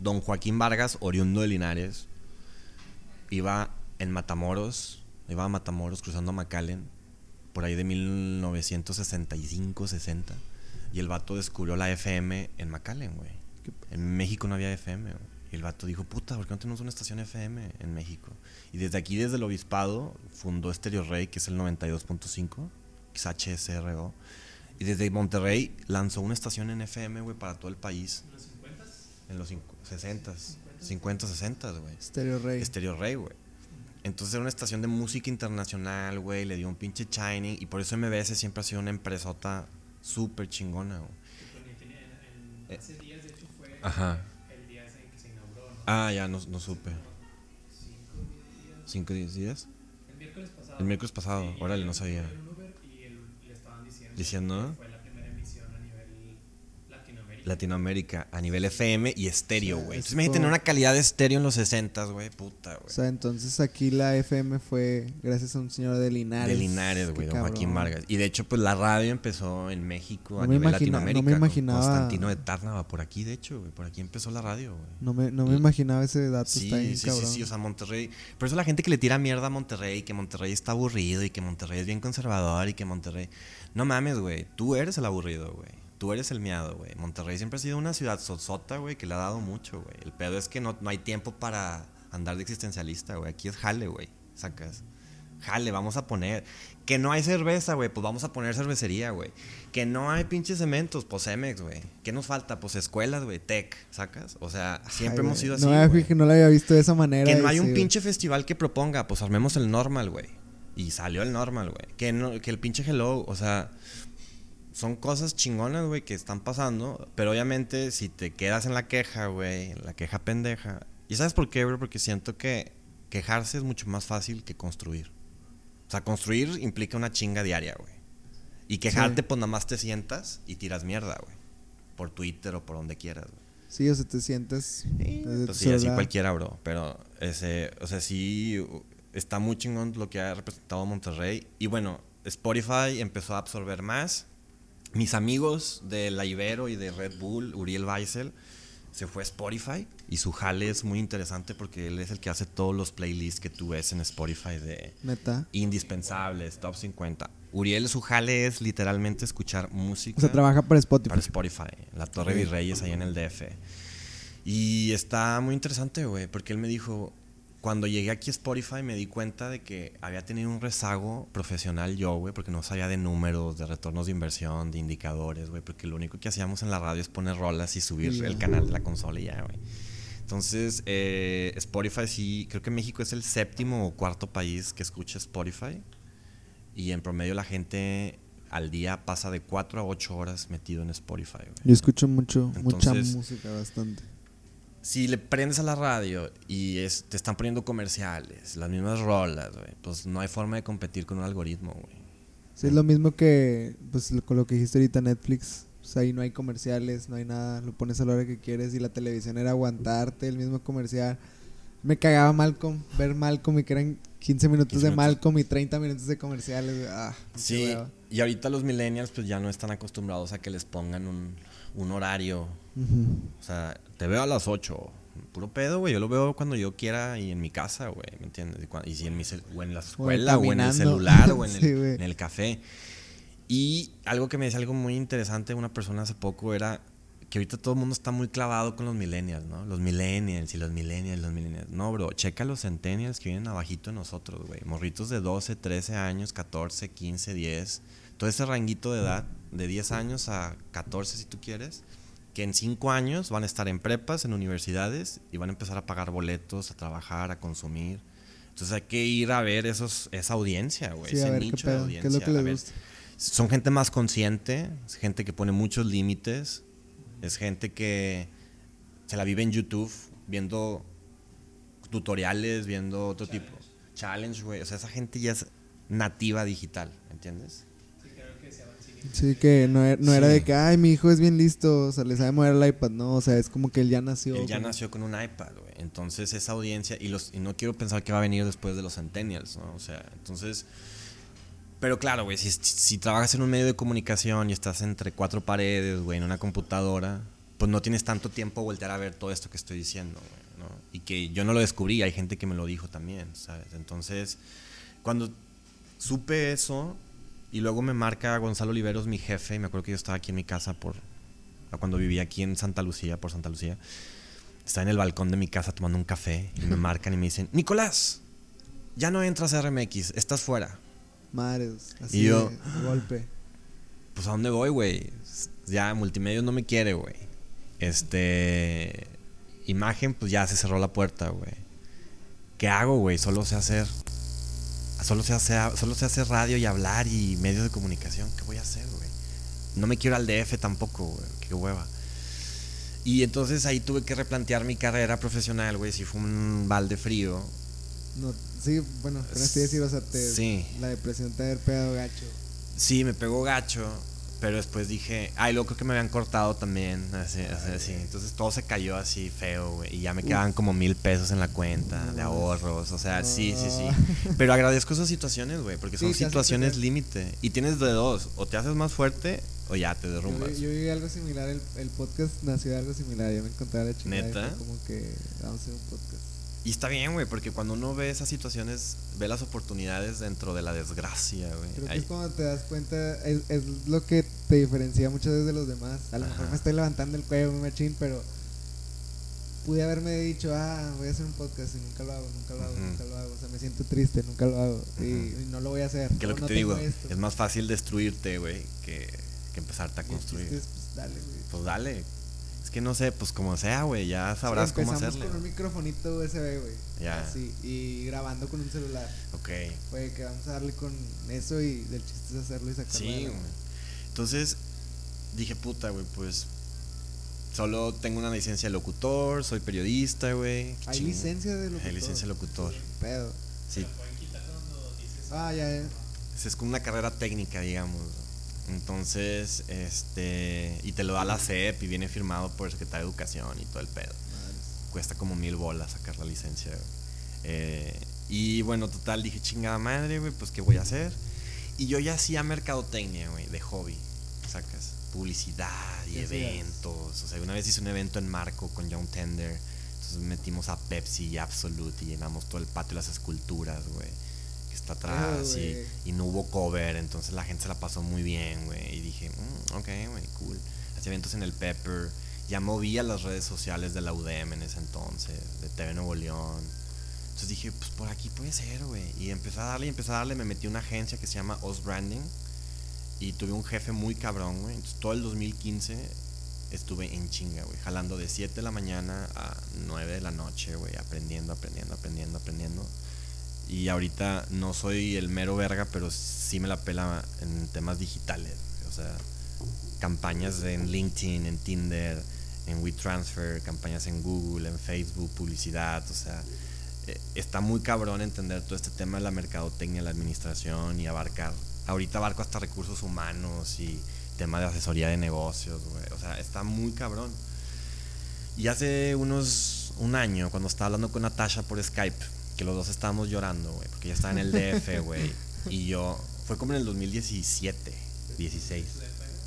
don Joaquín Vargas, oriundo de Linares, iba en Matamoros, iba a Matamoros cruzando a McAllen, por ahí de 1965, 60. Y el vato descubrió la FM en McAllen, güey. En México no había FM, güey. Y el vato dijo, puta, ¿por qué no tenemos una estación FM en México? Y desde aquí, desde el obispado, fundó Stereo Rey, que es el 92.5, XHSRO. Y desde Monterrey lanzó una estación en FM, güey, para todo el país. ¿En los 50? En los 60, 50, 60, güey. Stereo Rey. Stereo Rey, güey. Entonces era una estación de música internacional, güey. Le dio un pinche shining. Y por eso MBS siempre ha sido una empresota súper chingona, güey. En, en, hace días, de hecho, fue Ajá. el día en que se inauguró. ¿no? Ah, ya no, no supe. Cinco días. ¿Cinco diez días? El miércoles pasado. El miércoles pasado. Sí, Órale, no sabía. Uber y el- le estaban diciendo, Diciendo. Latinoamérica. Latinoamérica a nivel FM y estéreo, O güey. es Entonces tener una calidad de estéreo en los 60, güey. Puta, O güey. sea, entonces aquí la FM fue gracias a un señor de Linares. De Linares, güey, don Joaquín. Vargas. Y de hecho, pues la radio empezó en México a No nivel imagina- no me Latinoamérica. imaginaba- Constantino de Tárnava, por aquí, de hecho, güey. Por aquí empezó la radio, güey. No me, no me Y- imaginaba ese dato. Sí, está sí, sí, sí, o sea, Monterrey. Por eso la gente que le tira mierda a Monterrey, que Monterrey está aburrido y que Monterrey es bien conservador y que Monterrey. No mames, güey. Tú eres el aburrido, güey. Tú eres el miado, güey. Monterrey siempre ha sido una ciudad sosota, güey, que le ha dado mucho, güey. El pedo es que no, no hay tiempo para andar de existencialista, güey. Aquí es jale, güey. Sacas. Jale, vamos a poner. Que no hay cerveza, güey. Pues vamos a poner cervecería, güey. Que no hay pinches cementos, pues Cemex, güey. ¿Qué nos falta? Pues escuelas, güey. Tech, ¿sacas? O sea, siempre Ay, hemos sido así. No, fijado- no lo había visto de esa manera. Que no hay sí, un pinche festival que proponga, pues armemos el normal, güey. Y salió el normal, güey. Que, no, que el pinche hello, o sea, son cosas chingonas, güey, que están pasando. Pero obviamente, si te quedas en la queja, güey, en la queja pendeja. ¿Y sabes por qué, güey? Porque siento que quejarse es mucho más fácil que construir. O sea, construir implica una chinga diaria, güey. Y quejarte, Sí. pues nada más te sientas y tiras mierda, güey. Por Twitter o por donde quieras, güey. Sí, o sea, te sientes. Sí, pues sí, así cualquiera, bro. Pero, ese, o sea, sí, está muy chingón lo que ha representado Monterrey. Y bueno, Spotify empezó a absorber más. Mis amigos de La Ibero y de Red Bull, Uriel Weissel, se fue a Spotify. Y su jale es muy interesante porque él es el que hace todos los playlists que tú ves en Spotify de Neta. indispensables, top 50. Uriel, su jale es literalmente escuchar música O sea, trabaja para Spotify. para Spotify, la Torre. Virreyes ahí en el DF. Y está muy interesante, güey, porque él me dijo, cuando llegué aquí a Spotify me di cuenta de que había tenido un rezago profesional yo, güey, porque no sabía de números, de retornos de inversión, de indicadores, güey, porque lo único que hacíamos en la radio es poner rolas y subir el canal de la consola y ya, güey. Entonces, eh, Spotify sí, creo que México es el séptimo o cuarto país que escucha Spotify. Y en promedio la gente al día pasa de 4 a 8 horas metido en Spotify. güey. Yo escucho mucho, mucha música, bastante. Si le prendes a la radio y es- te están poniendo comerciales, las mismas rolas, güey, pues no hay forma de competir con un algoritmo, güey. Sí, es lo mismo que pues, con lo que dijiste ahorita Netflix. Sea, ahí no hay comerciales, no hay nada. Lo pones a la hora que quieres y la televisión era aguantarte el mismo comercial. Me cagaba Malcolm, ver Malcolm y que eran 15 minutos 15 de minutos. Malcolm y 30 minutos de comerciales. Ah, Sí, y ahorita los millennials pues ya no están acostumbrados a que les pongan un, un horario. O sea, te veo a las 8. Puro pedo, güey. Yo lo veo cuando yo quiera y en mi casa, güey. ¿Me entiendes? Y, si en mi o en la escuela o en el celular o en el, Sí, en el café. Y algo que me decía algo muy interesante una persona hace poco era que ahorita todo el mundo está muy clavado con los millennials, ¿no? Los millennials y los millennials, los millennials. No, bro, checa los centennials que vienen abajito de nosotros, güey. Morritos de 12, 13 años, 14, 15, 10. Todo ese ranguito de edad, de 10 años a 14 si tú quieres, que en 5 años van a estar en prepas, en universidades y van a empezar a pagar boletos, a trabajar, a consumir. Entonces hay que ir a ver esos, esa audiencia, güey. Sí, a ese ver qué nicho de pedo, audiencia. qué es lo que les ver gusta. son gente más consciente, es gente que pone muchos límites, es gente que se la vive en YouTube viendo tutoriales, viendo otro tipo. Challenge, güey. O sea, esa gente ya es nativa digital, ¿entiendes? Sí, que no, e- no era Sí. de que, ay, mi hijo es bien listo, o sea, le sabe mover el iPad, no, o sea, es como que él ya nació. Él ya con- nació con un iPad, güey. Entonces esa audiencia, y, los, y no quiero pensar que va a venir después de los centennials, ¿no? O sea, entonces... Pero claro, güey, si, si trabajas en un medio de comunicación y estás entre cuatro paredes, güey, en una computadora, pues no tienes tanto tiempo a voltear a ver todo esto que estoy diciendo, güey, ¿no? Y que yo no lo descubrí, hay gente que me lo dijo también, ¿sabes? Entonces, cuando supe eso, y luego me marca Gonzalo Oliveros, mi jefe, y me acuerdo que yo estaba aquí en mi casa por... Cuando vivía aquí en Santa Lucía, por Santa Lucía, estaba en el balcón de mi casa tomando un café y me marcan y me dicen, Nicolás, ya no entras a RMX, estás fuera. Madres, así Y yo- de golpe. Pues a dónde voy, güey. Ya multimedia no me quiere, güey. Este. Imagen, pues ya se cerró la puerta, güey. ¿Qué hago, güey? Solo sé hacer. Solo sé hacer, solo sé hacer radio y hablar y medios de comunicación. ¿Qué voy a hacer, güey? No me quiero al DF tampoco, güey. Qué hueva. Y entonces ahí tuve que replantear mi carrera profesional, güey. Si fue un balde frío. No, sí, bueno, con así decir, o sea, te, Sí. la depresión te ha haber pegado gacho. Sí, me pegó gacho, pero después dije, ay, luego creo que me habían cortado también, así, así, así. Entonces todo se cayó así feo, güey, y ya me quedaban como mil pesos en la cuenta de ahorros, o sea, sí, sí, sí. Pero agradezco esas situaciones, güey, porque son situaciones límite, y tienes de dos, o te haces más fuerte o ya te Yo, derrumbas. vi- yo viví algo similar, el, el podcast nació de algo similar. Yo me encontraba la chingada. y ¿Neta? fue Como que vamos a hacer un podcast. Y está bien, güey, porque cuando uno ve esas situaciones, ve las oportunidades dentro de la desgracia, güey. Creo que es cuando te das cuenta, es, es lo que te diferencia muchas veces de los demás. A lo mejor me estoy levantando el cuello, muy machín, pero pude haberme dicho, ah, voy a hacer un podcast y nunca lo hago, nunca lo hago, nunca lo hago. O sea, me siento triste, nunca lo hago y, no lo voy a hacer. que lo que no te digo, esto. es más fácil destruirte, güey, que, que empezarte a construir. pues, dale, güey. Pues dale. Es que no sé, pues como sea, güey, ya sabrás Sí, cómo hacerle. con un microfonito USB, güey. Ya. Así, y grabando con un celular. Ok. Güey, que vamos a darle con eso y del chiste es hacerlo y sacarlo. Sí, güey. Entonces dije, puta, güey, pues solo tengo una licencia de locutor, soy periodista, güey. Hay ching- licencia de locutor. Hay licencia de locutor. Pedo. Sí, Lo pueden quitar cuando dices. Ah, ya, ya. es como una carrera técnica, digamos. Entonces, este, y te lo da la CEP y viene firmado por el secretario de Educación y todo el pedo. cuesta como mil bolas sacar la licencia. Eh, y bueno, total, dije, chingada madre, güey, pues qué voy a hacer. Y yo ya hacía mercadotecnia, güey, de hobby, sacas. Publicidad y eventos. O sea, una vez hice un evento en Marco con John Tender. Entonces metimos a Pepsi y Absolute y llenamos todo el patio de las esculturas, güey. Está atrás y, no hubo cover. Entonces la gente se la pasó muy bien, güey. Y dije, "Mm, ok, güey, cool. Hacía eventos en el Pepper. Ya movía las redes sociales de la UDM en ese entonces, de TV Nuevo León. Entonces dije, pues por aquí puede ser, güey. Y empecé a darle, y empecé a darle, me metí a una agencia que se llama Os Branding. Y tuve un jefe muy cabrón, güey. Entonces todo el 2015 estuve en chinga, güey. Jalando de 7 de la mañana a 9 de la noche, güey. Aprendiendo, aprendiendo, aprendiendo, aprendiendo. Y ahorita no soy el mero verga, pero sí me la pela en temas digitales. O sea, campañas en LinkedIn, en Tinder, en WeTransfer, campañas en Google, en Facebook, publicidad, o sea, eh, está muy cabrón entender todo este tema de la mercadotecnia, la administración y abarcar, ahorita abarco hasta recursos humanos y tema de asesoría de negocios, güey, o sea, está muy cabrón. Y hace unos, un año, cuando estaba hablando con Natasha por Skype, que los dos estábamos llorando, güey, porque ella estaba en el DF, güey, y yo, fue como en el 2017, 16.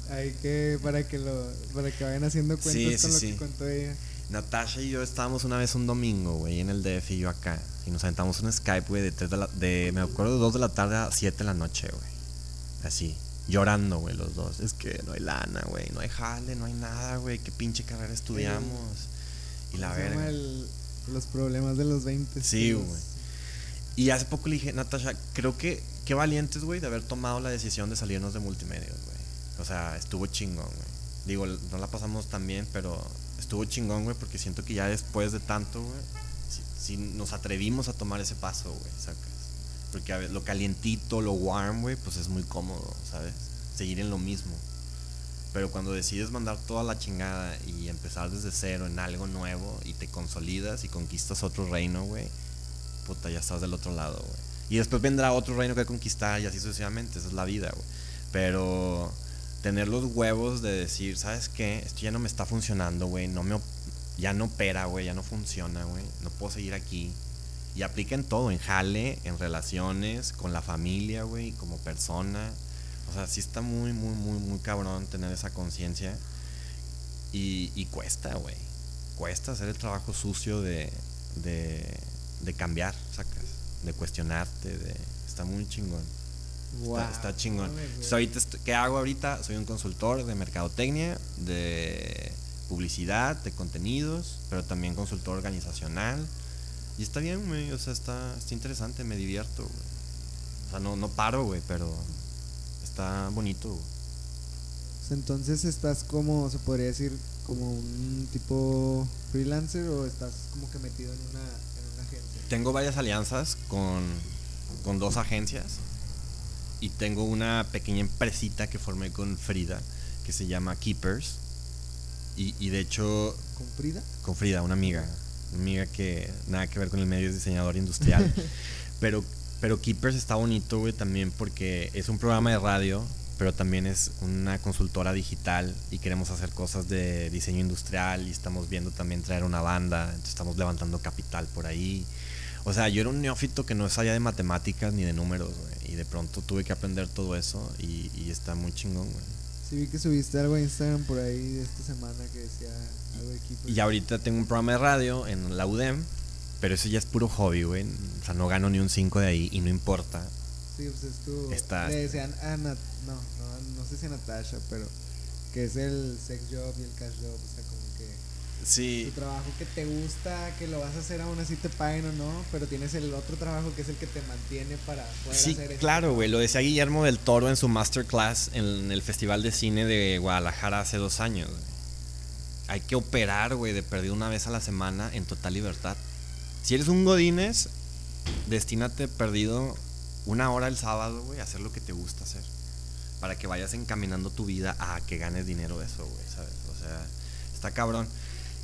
Hay que, para que lo, para que vayan haciendo cuentas Sí, con sí, lo sí. que contó ella. Natasha y yo estábamos una vez un domingo, güey, en el DF y yo acá. Y nos aventamos un Skype, güey, de, tres de, la, de, me acuerdo, de 2 de la tarde a 7 de la noche, güey. Así, llorando, güey, los dos. Es que no hay lana, güey, no hay jale, no hay nada, güey. ¿Qué pinche carrera estudiamos? Y la ¿Cómo se llama verga. el- los problemas de los 20. Sí, güey. Y hace poco le dije, Natasha, creo que qué valientes, güey, de haber tomado la decisión de salirnos de multimedia, güey. O sea, estuvo chingón, güey. Digo, no la pasamos tan bien, pero estuvo chingón, güey, porque siento que ya después de tanto, güey, si, si nos atrevimos a tomar ese paso, güey, sacas. Porque a ver, lo calientito, lo warm, güey, pues es muy cómodo, ¿sabes? Seguir en lo mismo. Pero cuando decides mandar toda la chingada y empezar desde cero en algo nuevo y te consolidas y conquistas otro reino, güey, puta, ya estás del otro lado, güey. Y después vendrá otro reino que conquistar y así sucesivamente, esa es la vida, güey. Pero tener los huevos de decir, ¿sabes qué? Esto ya no me está funcionando, güey, no me ya no opera, güey, ya no funciona, güey. No puedo seguir aquí. Y aplica todo, en jale, en relaciones, con la familia, güey, como persona. O sea, sí está muy, muy, muy, muy cabrón tener esa conciencia. Y, y cuesta, güey. Cuesta hacer el trabajo sucio de, de, de cambiar, sacas. De cuestionarte, de... Está muy chingón. Wow. Está, está chingón. Entonces, ahorita ¿Qué hago ahorita? Soy un consultor de mercadotecnia, de publicidad, de contenidos, pero también consultor organizacional. Y está bien, güey. O sea, está, está interesante, me divierto, güey. O sea, no, no paro, güey, pero está bonito, güey. Entonces estás como, se podría decir, como un tipo freelancer o estás como que metido en una, en una agencia. Tengo varias alianzas con, con dos agencias y tengo una pequeña empresita que formé con Frida que se llama Keepers. Y, y de hecho, ¿Con Frida? con Frida, una amiga, una amiga que nada que ver con el medio es diseñador industrial. pero, pero Keepers está bonito, güey, también porque es un programa de radio, pero también es una consultora digital y queremos hacer cosas de diseño industrial y estamos viendo también traer una banda, entonces estamos levantando capital por ahí. O sea, yo era un neófito que no sabía de matemáticas ni de números, güey, y de pronto tuve que aprender todo eso y, y está muy chingón, güey. Sí, vi que subiste algo a Instagram por ahí esta semana que decía algo de equipo. Y ahorita tengo un programa de radio en la UDEM, pero eso ya es puro hobby, güey. O sea, no gano ni un 5 de ahí y no importa. Sí, pues es tu. Está- Le decían a Nat- no, no, no sé si a Natasha, pero que es el sex job y el cash job. O sea, como que Sí. tu trabajo que te gusta, que lo vas a hacer aún así te paguen o no, pero tienes el otro trabajo que es el que te mantiene para poder Sí, hacer eso. claro, güey. Lo decía Guillermo del Toro en su masterclass en el Festival de Cine de Guadalajara hace dos años. Hay que operar, güey, de perdido una vez a la semana en total libertad. Si eres un Godínez, destínate perdido una hora el sábado, güey, a hacer lo que te gusta hacer. Para que vayas encaminando tu vida a que ganes dinero de eso, güey, ¿sabes? O sea, está cabrón.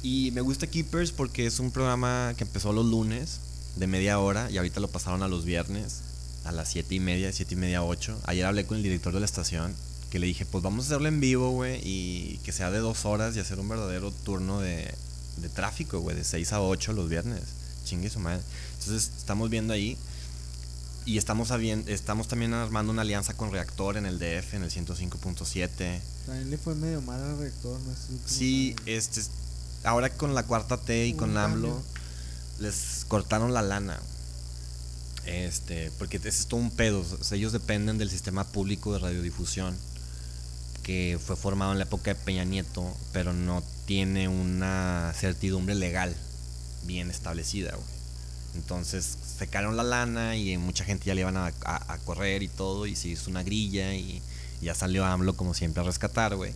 Y me gusta Keepers porque es un programa que empezó los lunes de media hora y ahorita lo pasaron a los viernes a las siete y media, siete y media, 8. Ayer hablé con el director de la estación que le dije, pues vamos a hacerlo en vivo, güey, y que sea de dos horas y hacer un verdadero turno de, de tráfico, güey, de 6 a 8 los viernes. Chingue su madre. Entonces estamos viendo ahí y estamos, estamos también armando una alianza con Reactor en el DF, en el 105.7. También le fue medio mal al rector, no sé. Sí, sabe. este, ahora con la cuarta T y con AMLO les cortaron la lana. Este, porque es todo un pedo. o sea, ellos dependen del sistema público de radiodifusión que fue formado en la época de Peña Nieto, pero no tiene una certidumbre legal bien establecida, güey. Entonces se cayeron la lana y mucha gente ya le iban a, a- a correr y todo, y se hizo una grilla y ya salió AMLO como siempre a rescatar, güey.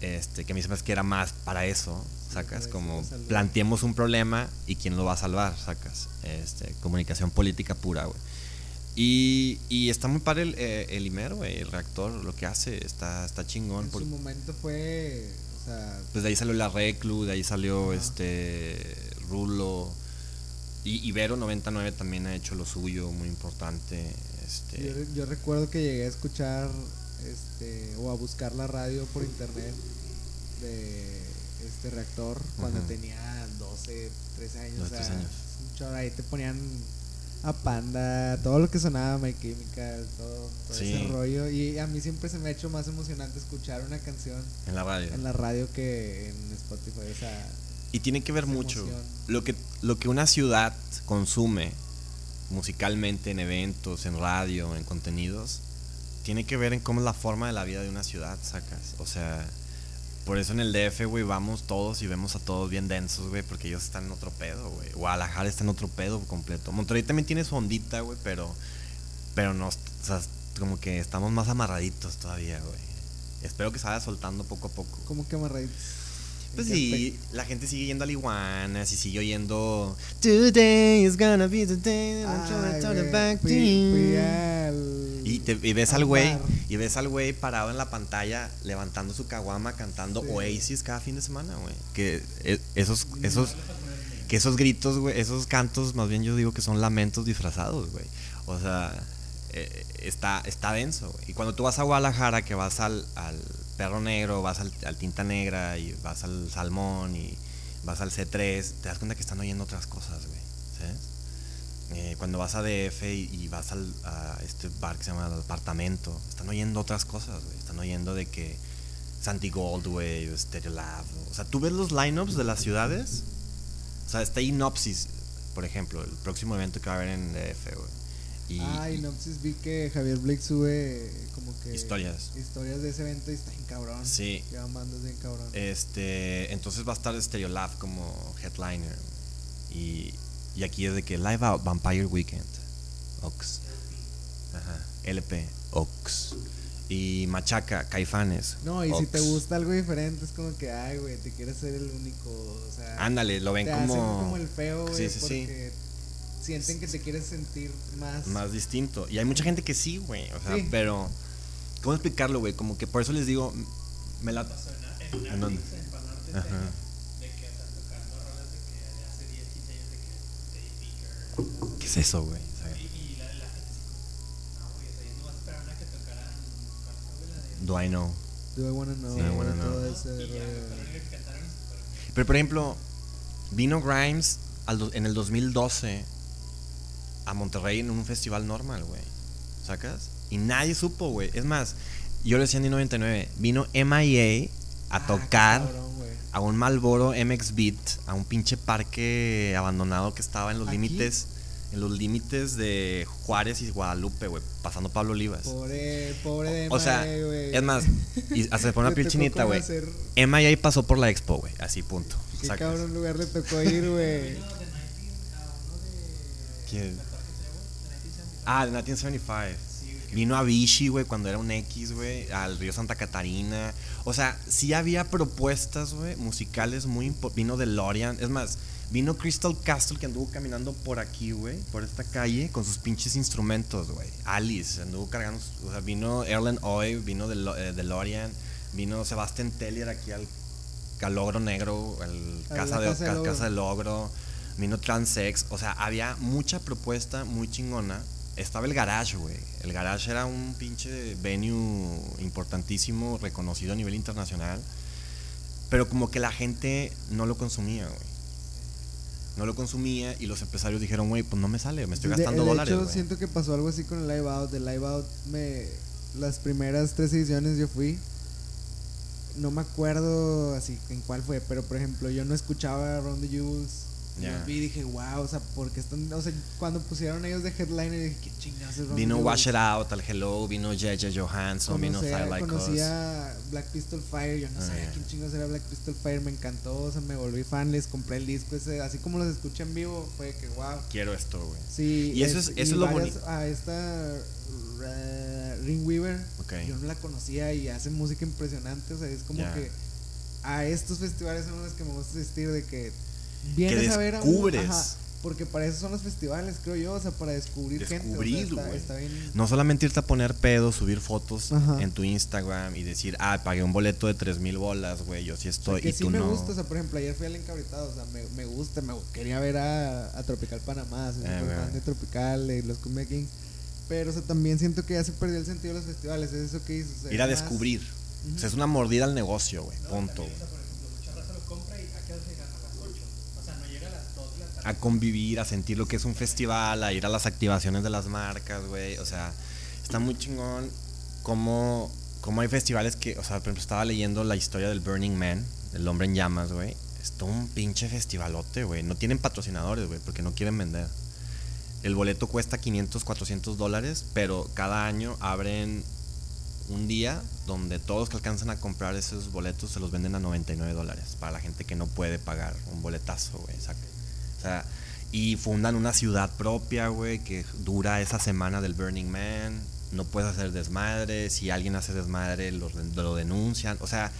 Este, que a mí se me hace que era más para eso, sacas, como planteemos un problema y quién lo va a salvar, sacas. Este, comunicación política pura, güey. Y, y está muy padre el, eh, el Imer, güey, el reactor, lo que hace, está, está chingón. En por- su momento fue. O sea, pues de ahí salió la Reclu, de ahí salió este Rulo. Y Ibero 99 también ha hecho lo suyo, muy importante. Este, yo, yo recuerdo que llegué a escuchar este o a buscar la radio por internet de este reactor cuando tenía 12, 13 años. 12, o sea, 13 años. es un chorro, ahí te ponían a Panda, todo lo que sonaba My Chemical, todo, todo Sí. ese rollo. Y a mí siempre se me ha hecho más emocionante escuchar una canción en la radio. en la radio que en Spotify. O sea, Y tiene que ver mucho. emoción. Lo que, lo que una ciudad consume musicalmente en eventos, en radio, en contenidos, tiene que ver en cómo es la forma de la vida de una ciudad, sacas. O sea, por eso en el DF, güey, vamos todos y vemos a todos bien densos, güey, porque ellos están en otro pedo, güey. Guadalajara está en otro pedo completo. Monterrey también tiene su ondita, güey, pero, pero no, o sea, como que estamos más amarraditos todavía, güey. Espero que se vaya soltando poco a poco. como que amarradito. Pues ¿En qué sí, la gente sigue yendo a Iguanas y sigue oyendo Today is gonna be the day that I'm trying to turn back to you. Y, te- y ves al güey y ves al güey parado en la pantalla levantando su caguama cantando Sí. Oasis cada fin de semana, güey. Que e- esos esos que esos gritos, güey, esos cantos, más bien yo digo que son lamentos disfrazados, güey. O sea, eh, está, está denso, güey. Y cuando tú vas a Guadalajara, que vas al, al Perro Negro, vas al, al Tinta Negra y vas al Salmón y vas al C3, te das cuenta que están oyendo otras cosas, güey. ¿Sabes? Eh, cuando vas a DF y, y vas al, a este bar que se llama El Apartamento, están oyendo otras cosas, güey. Están oyendo de que Santi Gold, güey, o Stereo Lab. O sea, tú ves los lineups de las ciudades. O sea, está Inopsis, por ejemplo, el próximo evento que va a haber en DF, güey. Y, no, pues vi que Javier Blake sube como que Historias. historias de ese evento y está bien cabrón. Sí. Llevan bandas bien cabrón. Este, entonces va a estar Stereo Lab como headliner. Y, y aquí es de que Live Out Vampire Weekend. Ox. Ajá. LP, Ox. Y Machaca, Caifanes. No, y si te gusta algo diferente, es como que, ay, güey, te quieres ser el único. O sea, Ándale, lo ven te como. hacen como el feo, güey, Sí, sí, sí. porque sienten que te quieres sentir más. Más distinto. Y hay mucha gente que sí, güey. O sea, Sí. pero. ¿Cómo explicarlo, güey? Como que por eso les digo. Me la. pasó en, en, ¿En dónde? Artix, en Panarte, Ajá. de que están tocando rolas de que de hace 10, 15 años de que David Baker. ¿Qué es eso, güey? O sea, Y, y la, la gente así como, no, güey, o sea, ellos no esperaban a que tocaran, ¿cuál fue la de? Do I know? Do I wanna know? Sí, I wanna know. ese Y ya, cantaron. Pero por ejemplo, vino Grimes al do- en el 2012 a Monterrey en un festival normal, güey. ¿Sacas? Y nadie supo, güey. Es más, yo le decía en el 99, vino MIA a Ah, tocar cabrón, a un Malboro MX Beat, a un pinche parque abandonado que estaba en los límites en los límites de Juárez y Guadalupe, güey, pasando Pablo Olivas. Pobre, pobre de O sea, Mae, güey. es más, y hasta se pone una piel chinita, güey. hacer- MIA pasó por la expo, güey, así punto. Qué Sacas. cabrón lugar le tocó ir, güey. Vino de 19, a uno de. ¿Quién? del Parque Trébol, de 1975. Ah, de 1975. Vino a Vichy, güey, cuando era un X, güey, al río Santa Catarina. O sea, sí había propuestas, güey, musicales muy impo- Vino de Lorian. Es más, vino Crystal Castle que anduvo caminando por aquí, güey, por esta calle, con sus pinches instrumentos, güey. Alice anduvo cargando. O sea, vino Erlen Oy, vino de, eh, de Lorian. Vino Sebastian Tellier aquí al Calogro Negro, al A casa, de, Casa de Logro. casa de Logro. Vino Transex. O sea, había mucha propuesta muy chingona. Estaba el Garage, güey. El Garage era un pinche venue importantísimo, reconocido a nivel internacional. Pero como que la gente no lo consumía, güey. No lo consumía y los empresarios dijeron, güey, pues no me sale, me estoy De- gastando de dólares, hecho, siento que pasó algo así con el Live Out. De Live Out, me, las primeras tres ediciones yo fui. No me acuerdo así en cuál fue, pero por ejemplo, yo no escuchaba Around the Jewels. Y Ya. los vi y dije, wow, o sea, porque están. O sea, cuando pusieron ellos de headliner, dije, qué chingados es Vino Jewels?" Wash It Out, al Hello, vino Jeje Johansson, vino Fire Like Us. conocía Black Pistol Fire, yo no Ah, sabía quién chingados era Black Pistol Fire, me encantó, o sea, me volví fan, les compré el disco ese, así como los escuché en vivo, fue que wow. Quiero esto, güey. Sí, Y eso es- eso es lo varias- boni- A esta Ra- Ring Weaver, yo no la conocía y hace música impresionante, o sea, es como que a estos festivales son los que me gusta asistir de que Que ver a un- descubres. ajá, porque para eso son los festivales, creo yo, o sea, para descubrir, Descubrir, gente, o sea, güey. está, está bien. No solamente irte a poner pedo, subir fotos Ajá. en tu Instagram y decir, ah, pagué un boleto de tres mil bolas, güey, yo sí O sea, estoy que y sí tú me no. gusta, o sea, por ejemplo, ayer fui al encabritado, o sea, me, me gusta, me quería ver a, a Tropical Panamá, Eh, súper fan güey. de Tropical, de los Cumbia Kings, pero, o sea, también siento que ya se perdió el sentido de los festivales, es eso que dices, o sea, Ir a más- descubrir. Ujú. O sea, es una mordida al negocio, güey, No, punto. también, güey. o sea, por ejemplo, mucha raza lo compra y a qué hora llegan a las 8. O sea, no llega a las 2 de la tarde. A convivir, a sentir lo que es un festival, a ir a las activaciones de las marcas, güey. O sea, está muy chingón cómo, cómo hay festivales que, o sea, por ejemplo, estaba leyendo la historia del Burning Man, del hombre en llamas, güey. Es todo un pinche festivalote, güey. No tienen patrocinadores, güey, porque no quieren vender. El boleto cuesta 500, 400 dólares, pero cada año abren un día donde todos que alcanzan a comprar esos boletos se los venden a 99 dólares para la gente que no puede pagar un boletazo, güey. O sea, y fundan una ciudad propia, güey, que dura esa semana del Burning Man. No puedes hacer desmadre. Si alguien hace desmadre, lo, lo denuncian. O sea,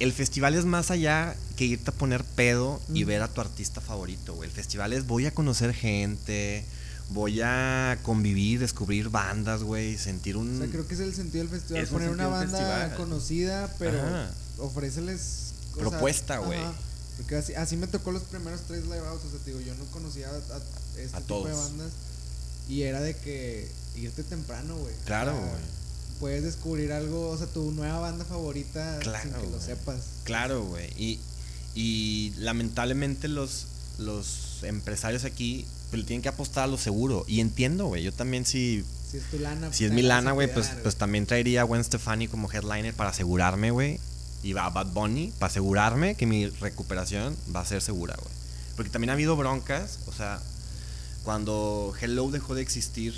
el festival es más allá que irte a poner pedo y ver a tu artista favorito, güey. El festival es voy a conocer gente, voy a convivir, descubrir bandas, güey, sentir un... O sea, creo que es el sentido del festival, Es un poner una banda festival. conocida, pero Ajá. ofréceles... Propuesta, güey. Porque así, así me tocó los primeros tres live outs, o sea, te digo, yo no conocía a, a este A tipo de bandas y era de que irte temprano, güey. Claro, güey. Puedes descubrir algo, o sea, tu nueva banda favorita Claro, sin que lo güey. sepas. Claro, güey. Y, y lamentablemente los, los empresarios aquí pues, le tienen que apostar a lo seguro. Y entiendo, güey. Yo también si, Si es tu lana, si es te mi lana, güey, pues, pues también traería a Gwen Stefani como headliner para asegurarme, güey. Y va a Bad Bunny para asegurarme que mi recuperación va a ser segura, güey. Porque también ha habido broncas, o sea, cuando Hello dejó de existir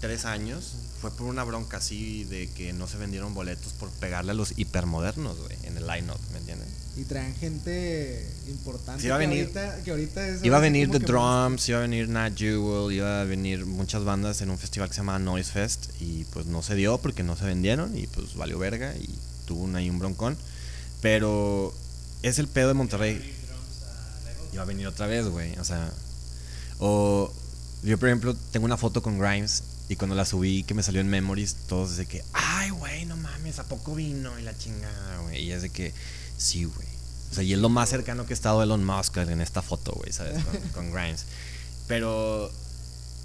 tres años fue por una bronca así de que no se vendieron boletos por pegarle a los hipermodernos, güey, en el line-up, ¿me entienden? Y traen gente importante. Sí, iba a que venir- ahorita- que ahorita es Iba a venir The que Drums, iba a venir Nat Jewel, iba a venir muchas bandas en un festival que se llama Noise Fest y pues no se dio porque no se vendieron y pues valió verga y tuvo un, ahí un broncón. Pero es el pedo de Monterrey. Iba a venir otra vez, güey, o sea... O yo, por ejemplo, tengo una foto con Grimes y cuando la subí que me salió en Memories, todos de que, ay, güey, no mames, ¿a poco vino? Y la chingada, güey. Y es de que, sí, güey. O sea, y es lo más cercano que he estado Elon Musk en esta foto, güey, ¿sabes? Con, con Grimes. Pero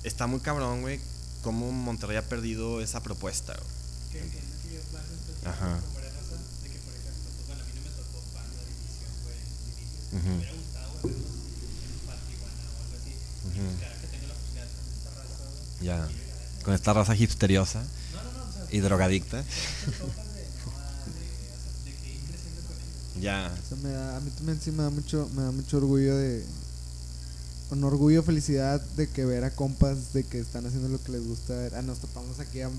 está muy cabrón, güey, cómo Monterrey ha perdido esa propuesta, güey. Ajá. Con esta raza, güey, Ya. Con esta raza hipsteriosa No, no, no, o sea, y drogadicta. Ya. O sea, me da- a mí también sí me da mucho, me da mucho orgullo de. Un orgullo, felicidad de que ver a compas de que están haciendo lo que les gusta ver. Ah, nos topamos aquí a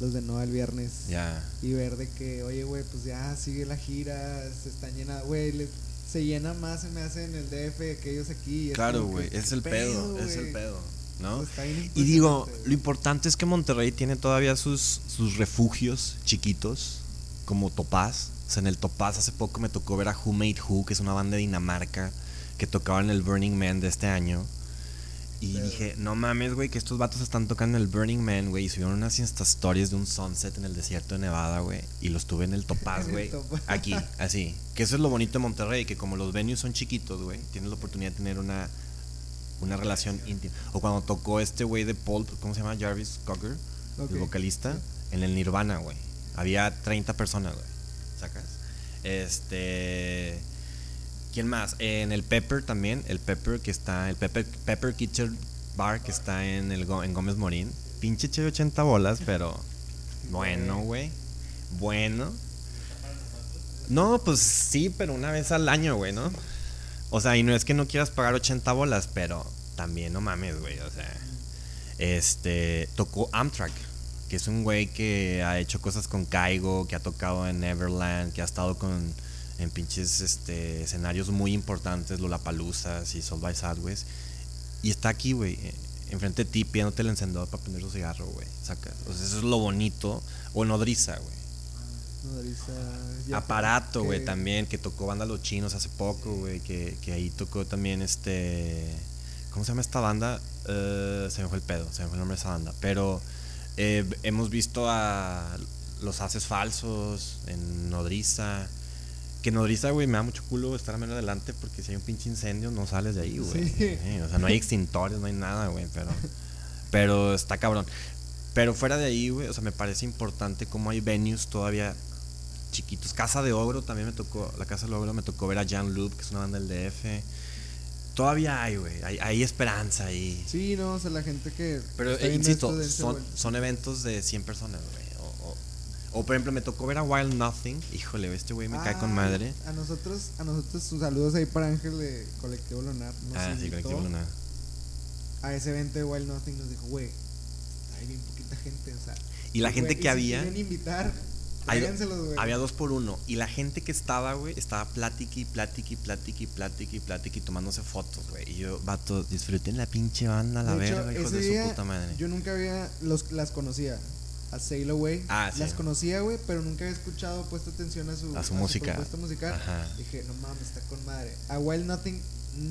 los de Nova el viernes. Ya. Y ver de que, oye, güey, pues ya sigue la gira, se están llena, güey, les- se llena más, se me hace en el DF que ellos aquí. Claro, güey, es el ¿qué pedo, es el pedo, ¿no? Pues Y digo, lo importante es que Monterrey tiene todavía sus, sus refugios chiquitos, como Topaz. O sea, en el Topaz hace poco me tocó ver a Who Made Who, que es una banda de Dinamarca, que tocaba en el Burning Man de este año. Y Pero- dije, no mames, güey, que estos vatos están tocando el Burning Man, güey. Y subieron unas Insta Stories de un sunset en el desierto de Nevada, güey. Y los tuve en el Topaz, güey. Aquí, así. Que eso es lo bonito de Monterrey, que como los venues son chiquitos, güey, tienes la oportunidad de tener una, una relación íntima. O cuando tocó este güey de Pulp, ¿cómo se llama? Jarvis Cocker, el vocalista, en el Nirvana, güey. Había 30 personas, güey. ¿Sacas? Este. ¿Quién más? En el Pepper también, el Pepper que está, el Pepper, Pepper Kitchen Bar que está en, el, en Gómez Morín. Pinche che 80 bolas, pero bueno, güey. Bueno. No, pues sí, pero una vez al año, güey, ¿no? O sea, y no es que no quieras pagar 80 bolas, pero también no mames, güey, o sea. Este, tocó Amtrak, que es un güey que ha hecho cosas con Caigo, que ha tocado en Neverland, que ha estado con en pinches este, escenarios muy importantes, Lollapaloozas y Soul by Southwest. Y está aquí, güey, eh, enfrente de ti pidiéndote el encendedor para prender su cigarro, güey. Sacas. O sea, eso es lo bonito. O nodriza, güey. Nodriza, Aparato, güey, que- también, que tocó banda Los Chinos hace poco, güey, que, que ahí tocó también este... ¿Cómo se llama esta banda? Eh, se me fue el pedo, se me fue el nombre de esa banda. Pero eh, hemos visto a Los Haces Falsos en Nodriza. Que Nodriza, güey, me da mucho culo estar a menos adelante porque si hay un pinche incendio no sales de ahí, güey. Sí. Eh, o sea, no hay extintores, no hay nada, güey, pero... Pero está cabrón. Pero fuera de ahí, güey, o sea, me parece importante cómo hay venues todavía chiquitos. Casa de Ogro también me tocó, la Casa de Ogro me tocó ver a Jan Loop, que es una banda del DF. Todavía hay, güey, hay, hay esperanza ahí. Sí, no, o sea, la gente que. Pero eh, insisto, son, son eventos de 100 personas, güey. O, por ejemplo, me tocó ver a Wild Nothing. Híjole, este güey me cae con madre. A nosotros, a nosotros, sus saludos ahí para Ángel de Colectivo Lunar. Nos ah, sí, colectivo Luna. A ese evento de Wild Nothing nos dijo, güey, hay bien poquita gente, o sea. Y la gente y que si había. quieren invitar, Hay-. Había dos por uno. Y la gente que estaba, güey, estaba y plática y plática y tomándose fotos, güey. Y yo, vato, disfruten la pinche banda, la verga, hijos de su puta madre. Yo nunca había, los, las conocía. A Sail Away. Ah, sí. Las conocía, güey, pero nunca había escuchado, puesto atención a su, A su música. propuesta musical. Ajá. Dije, no mames, está con madre. A Wild Nothing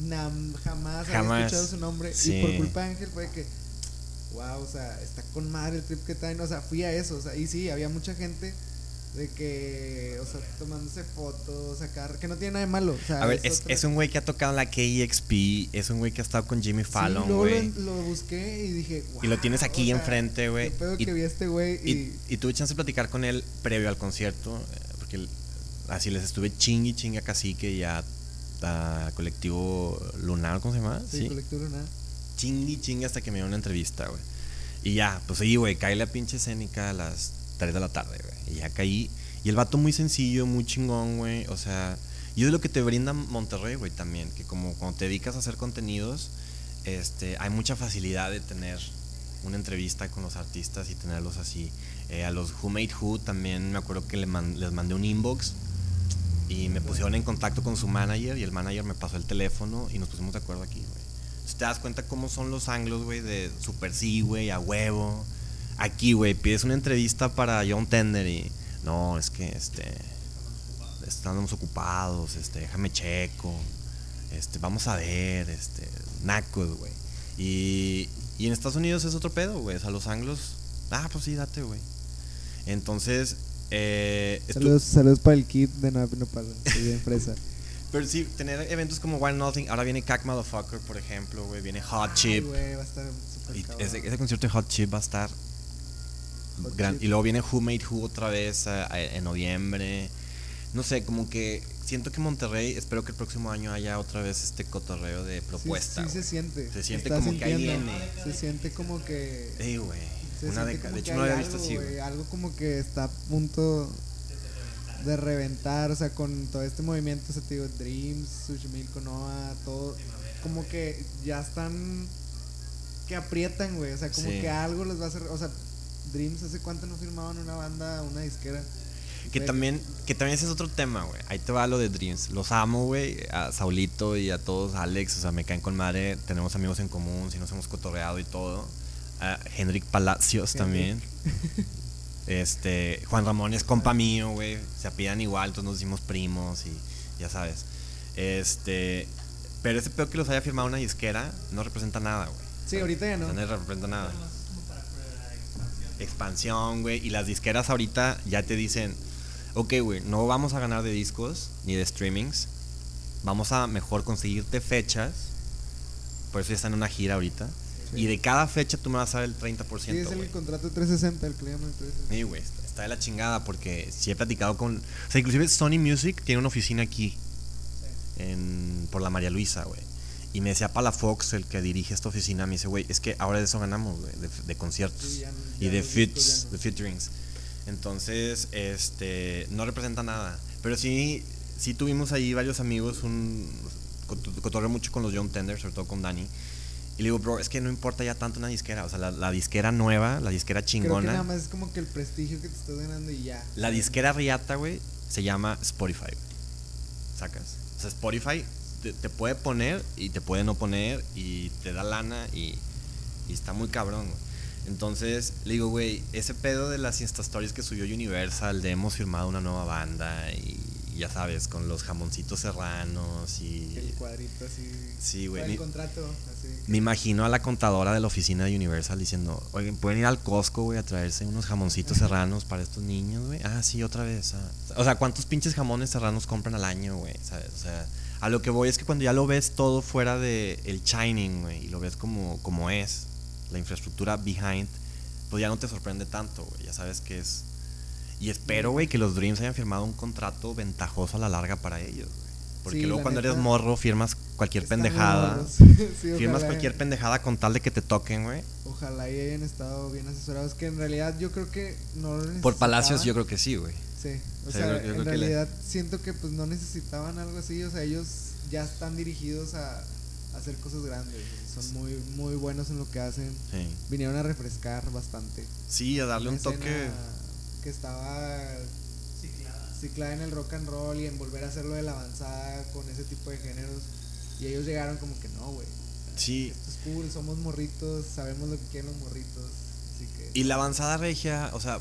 nam- jamás, había Jamás. escuchado su nombre. Sí. Y por culpa de Ángel fue que, wow, o sea, está con madre el trip que traen. O sea, fui a eso. O sea, y sí, había mucha gente de que, o sea, tomándose fotos, sacar, que no tiene nada de malo. O sea, A ver, es, otra- es un güey que ha tocado en la KEXP, es un güey que ha estado con Jimmy Sí, Fallon, güey. lo, lo busqué y dije, Y lo tienes "Wow", aquí o sea, enfrente, güey. qué pedo Y- que vi a este güey y, Y, y tuve chance de platicar con él previo al concierto, eh, porque así les estuve chingui chinga cacique y a, a colectivo lunar, ¿cómo se llama? sí, colectivo nada. chingui chingue hasta que me dio una entrevista, güey. Y ya, pues sí, güey, caí la pinche escénica a las 3 de la tarde, güey. Y ya caí. Y el vato muy sencillo, muy chingón, güey. O sea, y es lo que te brinda Monterrey, güey, también. Que como cuando te dedicas a hacer contenidos, este, hay mucha facilidad de tener una entrevista con los artistas y tenerlos así. Eh, a los Who Made Who también me acuerdo que les mandé un inbox y me pusieron en contacto con su manager y el manager me pasó el teléfono y nos pusimos de acuerdo aquí, güey. Entonces te das cuenta cómo son los anglos, güey, de super sí, güey, a huevo. Aquí, güey, pides una entrevista para John Tender y no, es que este estamos ocupados, este, déjame checo. Este, vamos a ver, este, nacos, güey. Y, y en Estados Unidos es otro pedo, güey. O sea, los anglos, ah, pues sí, date, güey. Entonces, eh, Saludos, saludos para el kit de No, no pasa. Estoy bien fresa. pero sí, tener eventos como One Nothing, ahora viene Cack Motherfucker, por ejemplo, güey, viene Hot Ay, Chip. güey, va a estar súper Y ese, ese concierto de Hot Chip va a estar gran-. Y luego viene Who Made Who otra vez a- a- en noviembre. No sé, como que siento que Monterrey, espero que el próximo año haya otra vez este cotorreo de Sí, propuesta. Sí, se siente. Se siente está como que ahí viene. Se siente como que. Ey, güey. Una De que hecho, no había visto algo, así, güey. Algo como que está a punto de reventar. O sea, con todo este movimiento, o te digo, Dreams, Sushimil Konoha, todo. Como que ya están. Que aprietan, güey. O sea, como Sí. que algo les va a hacer. O sea, Dreams, ¿hace cuánto no firmaban una banda, una disquera? Que también, que también ese es otro tema, güey. Ahí te va lo de Dreams. Los amo, güey. A Saulito y a todos, Alex, o sea, me caen con madre. Tenemos amigos en común, si nos hemos cotorreado y todo. A Hendrik Palacios también. Este, Juan Ramón es compa mío, güey. Se apidan igual, entonces nos hicimos primos y ya sabes. Este, pero ese peor que los haya firmado una disquera no representa nada, güey. Sí, ahorita ya no. No representa nada expansión. güey. Y las disqueras ahorita ya te dicen, ok, güey, no vamos a ganar de discos ni de streamings. Vamos a mejor conseguirte fechas. Por eso ya están en una gira ahorita. Sí. Y de cada fecha tú me vas a dar el 30%, Sí, es el contrato 360, el el 360. Sí, güey, está, está de la chingada porque si he platicado con... O sea, inclusive Sony Music tiene una oficina aquí, en, por la María Luisa, güey. Y me decía Palafox, el que dirige esta oficina, me dice, güey, es que ahora de eso ganamos, güey, de, de conciertos Sí, ya no- y ya de fits, ya de featurings. Entonces, este, no representa nada. Pero sí, sí tuvimos ahí varios amigos, un cot- cotorreo mucho con los John Tender, sobre todo con Dani. Y le digo, bro, es que no importa ya tanto una disquera. O sea, la, la disquera nueva, la disquera Creo que chingona. nada más es como que el prestigio que te estás ganando y ya. La disquera riata, güey, se llama Spotify. güey. ¿Sacas? O sea, Spotify te, te puede poner y te puede no poner y te da lana y, y está muy cabrón, güey. Entonces, le digo, güey, ese pedo de las Insta Stories que subió Universal, de hemos firmado una nueva banda y, ya sabes, con los jamoncitos serranos y... El cuadrito así. Sí, güey. El contrato, así. Me imagino a la contadora de la oficina de Universal diciendo, oigan, ¿pueden ir al Costco, güey, a traerse unos jamoncitos serranos para estos niños, güey? Ah, sí, otra vez. ah". O sea, ¿cuántos pinches jamones serranos compran al año, güey? ¿Sabes? O sea, a lo que voy es que cuando ya lo ves todo fuera de el Shining, güey, y lo ves como, como es, la infraestructura behind, pues ya no te sorprende tanto, güey. Ya sabes que es... Y espero, güey, que los Dreams hayan firmado un contrato ventajoso a la larga para ellos, güey. Porque Sí, luego cuando eres morro firmas cualquier pendejada. Sí, Firmas cualquier pendejada con tal de que te toquen, güey. Ojalá y hayan estado bien asesorados. Que en realidad yo creo que no lo Por Palacios yo creo que sí, güey. Sí, o Sí, sea, yo creo- yo en creo que realidad siento que pues no necesitaban algo así. O sea, ellos ya están dirigidos a, a hacer cosas grandes. Son muy, muy buenos en lo que hacen. Sí. Vinieron a refrescar bastante. Sí, a darle Una un toque. Que estaba Ciclada. ciclada en el rock and roll y en volver a hacerlo de la avanzada con ese tipo de géneros. Y ellos llegaron como que no, güey. Sí. Esto es cool, somos morritos, sabemos lo que quieren los morritos. Así que. Y la avanzada regia, o sea,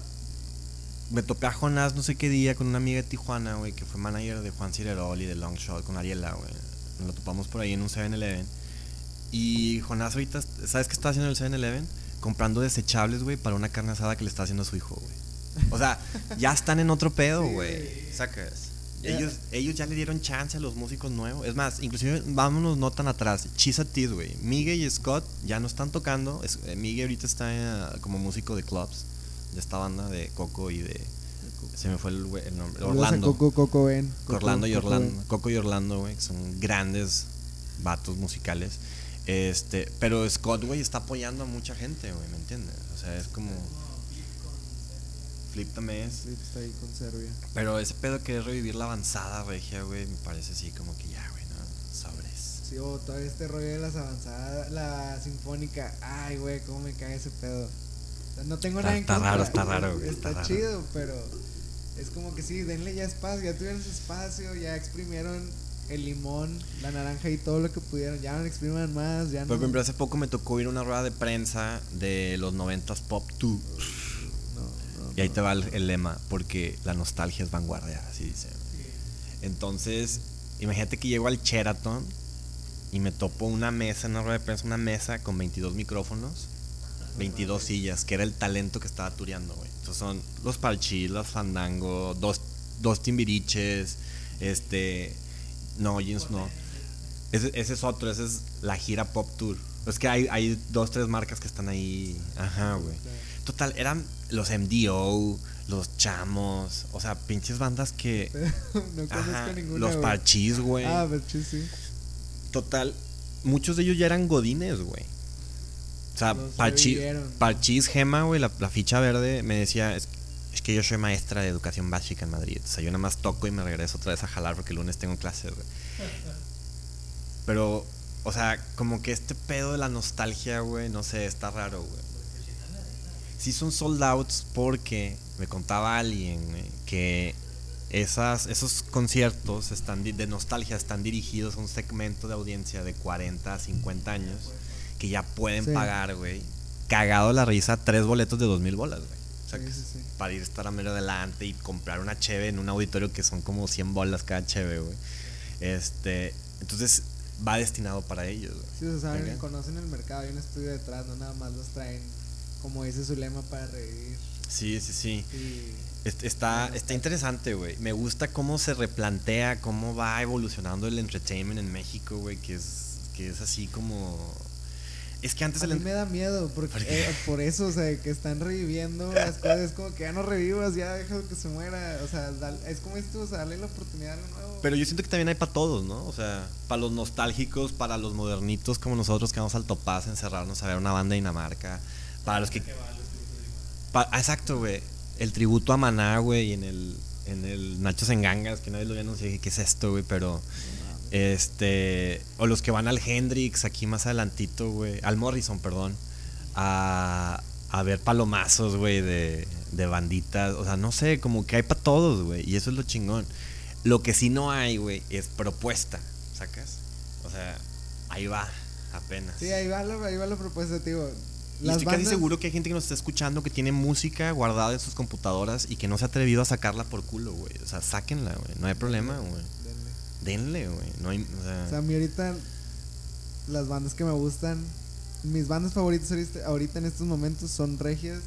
me topé a Jonás no sé qué día con una amiga de Tijuana, güey, que fue manager de Juan Cirerol y de Longshot con Ariela, güey. Nos lo topamos por ahí en un 7-Eleven. Y Jonás ahorita, ¿sabes qué está haciendo en el 7-Eleven? Comprando desechables, güey, para una carne asada que le está haciendo a su hijo, güey. O sea, ya están en otro pedo, güey. Sacas. Ellos, ellos ya le dieron chance a los músicos nuevos. Es más, inclusive vámonos no tan atrás. Chisa Teeth, güey. Miguel y Scott ya no están tocando. Es, eh, Miguel ahorita está eh, como músico de clubs. De esta banda de Coco y de. Se me fue el, el nombre. Orlando. Coco, Coco Ben. Coco, Orlando y Coco Orlando. Ben. Coco y Orlando, güey, que son grandes vatos musicales. Este, pero Scott, güey, está apoyando a mucha gente, güey, ¿me entiendes? O sea, es como. Flip también es. Sí, está ahí con Serbia. Pero ese pedo que es revivir la avanzada regia, güey, me parece así como que ya, güey, ¿no? Sobres. Sí, o todo este rollo de las avanzadas, la sinfónica. Ay, güey, cómo me cae ese pedo. No tengo Está- nada en está contra. raro, está raro, güey, Está, está raro. chido, pero es como que sí, denle ya espacio. Ya tuvieron su espacio, ya exprimieron el limón, la naranja y todo lo que pudieron. Ya no expriman más, ya no. Por ejemplo, hace poco me tocó ir a una rueda de prensa de los 90s Pop 2. no, no, Y ahí no. te va el, el lema, porque la nostalgia es vanguardia, así dice. Entonces, imagínate que llego al Sheraton y me topo una mesa, en una rueda de prensa, una mesa con 22 micrófonos, 22 sillas, que era el talento que estaba tureando, güey. Entonces son los Parchís, los Fandango, dos, dos Timbiriches, este... No, Jeans no. Ese, ese es otro, esa es la gira Pop Tour. Es que hay, hay dos, tres marcas que están ahí. Ajá, güey. Total, eran los MDO, los Chamos, o sea, pinches bandas que... no conozco Ajá, ninguna. los. Parchís, güey. Ah, Parchís, sí. Total, muchos de ellos ya eran godines, güey. O sea, revivieron. Parchís Gema, güey, la, la ficha verde, me decía, es, es que yo soy maestra de educación básica en Madrid. O sea, yo nada más toco y me regreso otra vez a jalar porque el lunes tengo clases, güey. Pero, o sea, como que este pedo de la nostalgia, güey, no sé, está raro, güey. Sí son sold outs porque me contaba alguien güey, que esas, esos conciertos están de nostalgia están dirigidos a un segmento de audiencia de 40 a 50 años que ya pueden Sí. pagar, güey. Cagado la risa, tres boletos de dos mil bolas, güey. O sea, Sí, que sí, sí. para ir a estar a medio adelante y comprar una cheve en un auditorio que son como 100 bolas cada cheve, güey. Este, entonces va destinado para ellos, güey. Sí, o sea, saben, conocen el mercado, hay un estudio detrás, no nada más los traen, como dice su lema, para revivir. Sí, sí, sí. Y Est- Está, está interesante, güey. Me gusta cómo se replantea, cómo va evolucionando el entertainment en México, güey, que es, que es así como... Es que antes a el... mí me da miedo, porque eh, por eso, o sea, que están reviviendo las cosas, es como que ya no revivas, ya deja que se muera, o sea, es como esto, o sea, darle la oportunidad a algo nuevo. Pero yo siento que también hay para todos, ¿no? O sea, para los nostálgicos, para los modernitos como nosotros que vamos al Topaz a encerrarnos a ver una banda de Dinamarca, para los que... Pa- ah, exacto, güey. El tributo a Maná, güey, en el, en el Nachos en Gangas, que nadie lo había anunciado, dije, ¿qué es esto, güey? Pero... Este. O los que van al Hendrix aquí más adelantito, güey. Al Morrison, perdón. A, a ver palomazos, güey, de, de banditas. O sea, no sé, como que hay para todos, güey. Y eso es lo chingón. Lo que sí no hay, güey, es propuesta. ¿Sacas? O sea, ahí va, apenas. Sí, ahí va la, ahí va la propuesta, tío. Y estoy casi seguro que hay gente que nos está escuchando que tiene música guardada en sus computadoras y que no se ha atrevido a sacarla por culo, güey. O sea, sáquenla, güey. No hay problema, güey. Denle, güey. No hay, o sea, O sea, a mí ahorita las bandas que me gustan, mis bandas favoritas ahorita, en estos momentos son regias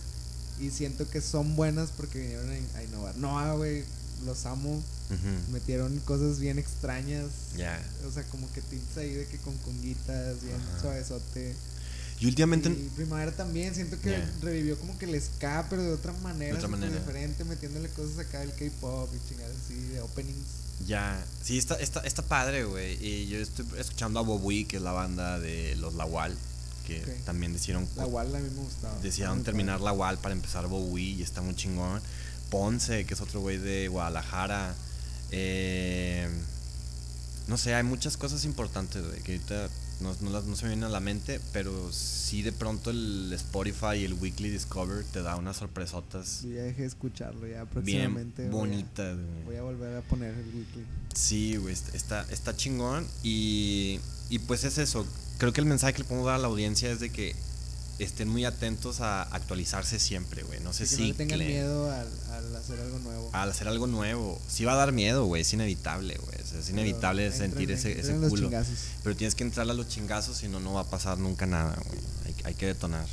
y siento que son buenas porque vinieron a, innovar. No, güey, los amo. Metieron cosas bien extrañas. ya. O sea, como que tintes ahí de que con conguitas, bien Ajá. suavezote. Y últimamente. Y Primavera también, siento que Yeah. revivió como que el ska, pero de otra manera, otra súper manera. diferente, metiéndole cosas acá del K-pop y chingadas así, de openings. Ya. Sí, está, está, está padre, güey. Y yo estoy escuchando a Bobui, que es la banda de los Lawal, que Ok. también decidieron, La Wall a mí me gustaba. decidieron terminar padre. la Wal para empezar Bobui y está muy chingón. Ponce, que es otro güey de Guadalajara. Eh, no sé, hay muchas cosas importantes, güey, que ahorita no, no, las- no se me vienen a la mente, pero sí de pronto el Spotify y el Weekly Discover te da unas sorpresotas Sí, ya dejé de escucharlo, ya bien próximamente. voy a-. Voy a volver a poner el weekly. Sí, güey, est- está, está chingón. Y, y pues es eso. Creo que el mensaje que le podemos dar a la audiencia es de que estén muy atentos a actualizarse siempre, güey. No Así que no le tengan miedo al, al hacer algo nuevo. Al hacer algo nuevo. Sí va a dar miedo, güey. Es inevitable, güey. O sea, es inevitable sentir ese, ese culo. chingazos. Pero tienes que entrar a los chingazos, si no, no va a pasar nunca nada, güey. Hay, hay que detonar.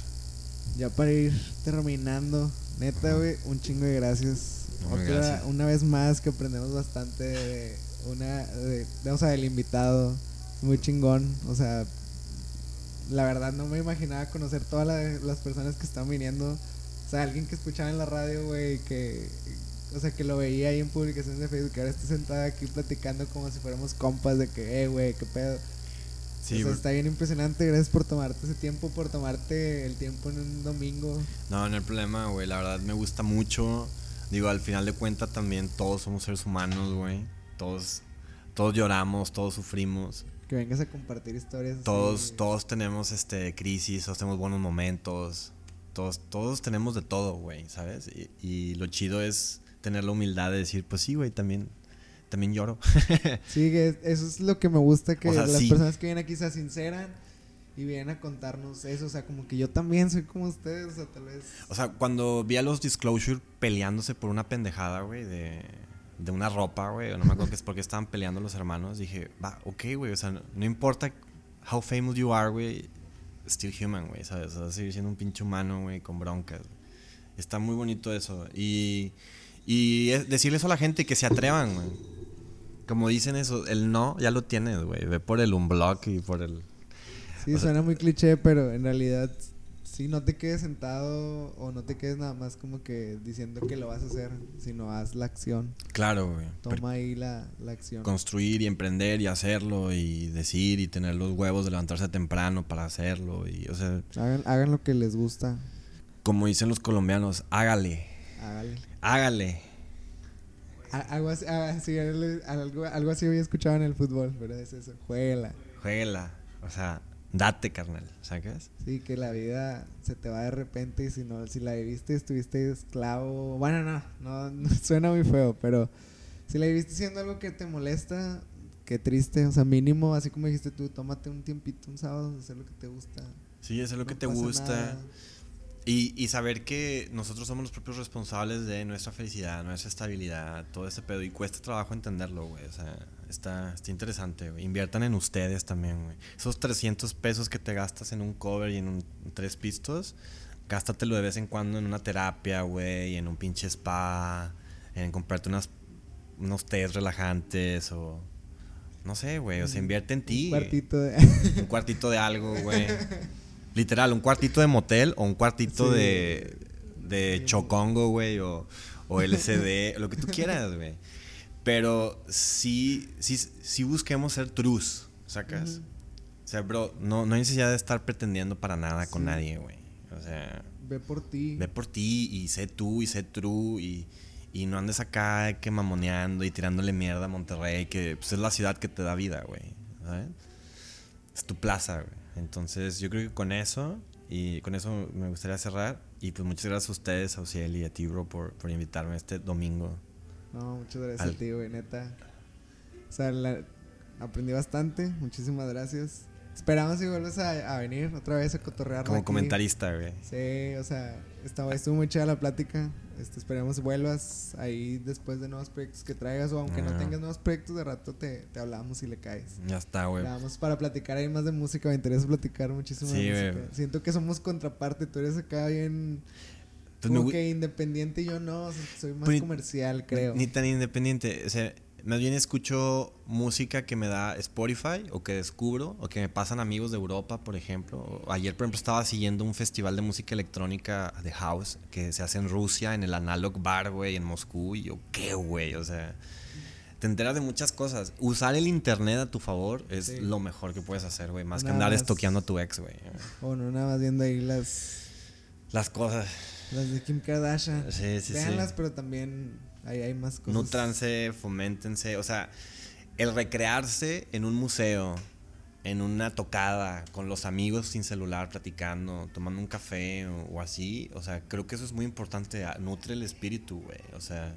Ya para ir terminando, neta, güey, un chingo de gracias. No, Otra, gracias. una vez más que aprendemos bastante de una, de, de- o sea, del invitado. Muy chingón, o sea, la verdad no me imaginaba conocer todas la- las personas que están viniendo. O sea, alguien que escuchaba en la radio, güey, que, o sea, que lo veía ahí en publicaciones de Facebook, que ahora está sentada aquí platicando como si fuéramos compas de que, eh, güey, qué pedo. Sí, o sea, está bien impresionante. Gracias por tomarte ese tiempo, por tomarte el tiempo en un domingo. No, no hay problema, güey. La verdad me gusta mucho. Digo, al final de cuentas también todos somos seres humanos, güey. Todos, todos lloramos, todos sufrimos. Que vengas a compartir historias. así. Todos, todos tenemos este crisis, todos tenemos buenos momentos. Todos, todos tenemos de todo, güey, ¿sabes? Y, y lo chido es tener la humildad de decir, pues sí, güey, también, también lloro. Sí, que eso es lo que me gusta, que O sea, las sí. personas que vienen aquí se sinceran y vienen a contarnos eso. O sea, como que yo también soy como ustedes, o sea, tal vez. O sea, cuando vi a los Disclosure peleándose por una pendejada, güey, de, de una ropa, güey, o no me acuerdo qué es porque estaban peleando los hermanos, dije, va, ok, güey, o sea, no, no importa how famous you are, güey, still human, güey, ¿sabes? O sea, seguir siendo un pinche humano, güey, con broncas. Está muy bonito eso. Y, y es- decirle eso a la gente que se atrevan, güey. Como dicen eso, el no ya lo tienes, güey. Ve por el unblock y por el... Sí, O sea- suena muy cliché, pero en realidad, sí, no te quedes sentado o no te quedes nada más como que diciendo que lo vas a hacer, sino haz la acción. Claro, güey. Toma ahí la, la acción. construir y emprender y hacerlo y decir y tener los huevos de levantarse temprano para hacerlo y o sea Hagan, hagan lo que les gusta. como dicen los colombianos hágale Hágale. hágale Algo así, sí, algo, algo así había escuchado en el fútbol, pero es eso, juégala. juégala o sea date carnal ¿sabes? Sí, que la vida se te va de repente y si no, si la viviste estuviste esclavo, bueno, no, no, no suena muy feo, pero si la viviste siendo algo que te molesta, qué triste, o sea, mínimo, así como dijiste tú, tómate un tiempito, un sábado, hacer lo que te gusta. sí es lo no que te gusta y, y saber que nosotros somos los propios responsables de nuestra felicidad nuestra estabilidad todo ese pedo y cuesta trabajo entenderlo güey o sea está, está interesante güey inviertan en ustedes también güey esos 300 pesos que te gastas en un cover y en un tres pistos gástatelo de vez en cuando en una terapia, güey, en un pinche spa, en comprarte unas, unos tés relajantes o no sé, güey, o sea, invierte en ti. Un cuartito de... Un cuartito de algo, güey. Literal, un cuartito de motel o un cuartito Sí. de, de chocongo, güey, o, o LCD, lo que tú quieras, güey. Pero sí, sí, sí busquemos ser trus, ¿sacas? O sea, bro, no, no hay necesidad de estar pretendiendo para nada con nadie, güey. O sea, Ve por ti. ve por ti y sé tú y sé true y, y no andes acá que mamoneando y tirándole mierda a Monterrey, que pues, es la ciudad que te da vida, güey. ¿sabes? Es tu plaza, güey. Entonces, yo creo que con eso, y con eso me gustaría cerrar. Y pues muchas gracias a ustedes, a Ociel y a ti, bro, por, por invitarme este domingo. No, muchas gracias Al- a ti, güey, neta. O sea, la- aprendí bastante, muchísimas gracias. Esperamos si vuelves a, a venir otra vez a cotorrear. Como comentarista, güey. Sí, o sea, estaba, estuvo muy chida la plática. Este, esperemos vuelvas ahí después de nuevos proyectos que traigas o aunque no Ah. tengas nuevos proyectos, de rato te, te hablamos y le caes. Ya está, güey. Vamos para platicar ahí más de música, me interesa platicar muchísimo Sí, de música. Siento que somos contraparte, tú eres acá bien Pues como gu- que independiente yo no, soy más Pues comercial, creo. Ni tan independiente. O sea, más bien escucho música que me da Spotify o que descubro o que me pasan amigos de Europa, por ejemplo. Ayer, por ejemplo, estaba siguiendo un festival de música electrónica de house que se hace en Rusia, en el Analog Bar, güey, en Moscú. Y yo, ¿qué, güey? O sea, te enteras de muchas cosas. Usar el internet a tu favor es Sí. lo mejor que puedes hacer, güey. Más que andar estoqueando a tu ex, güey. O no, nada más viendo ahí las, Las cosas. Las de Kim Kardashian. Sí, sí, Véanlas, sí. pero también ahí hay más cosas. Nutranse, foméntense. O sea, el recrearse en un museo, en una tocada, con los amigos sin celular, platicando, tomando un café o, o así. O sea, creo que eso es muy importante. ah, Nutre el espíritu, güey. O sea,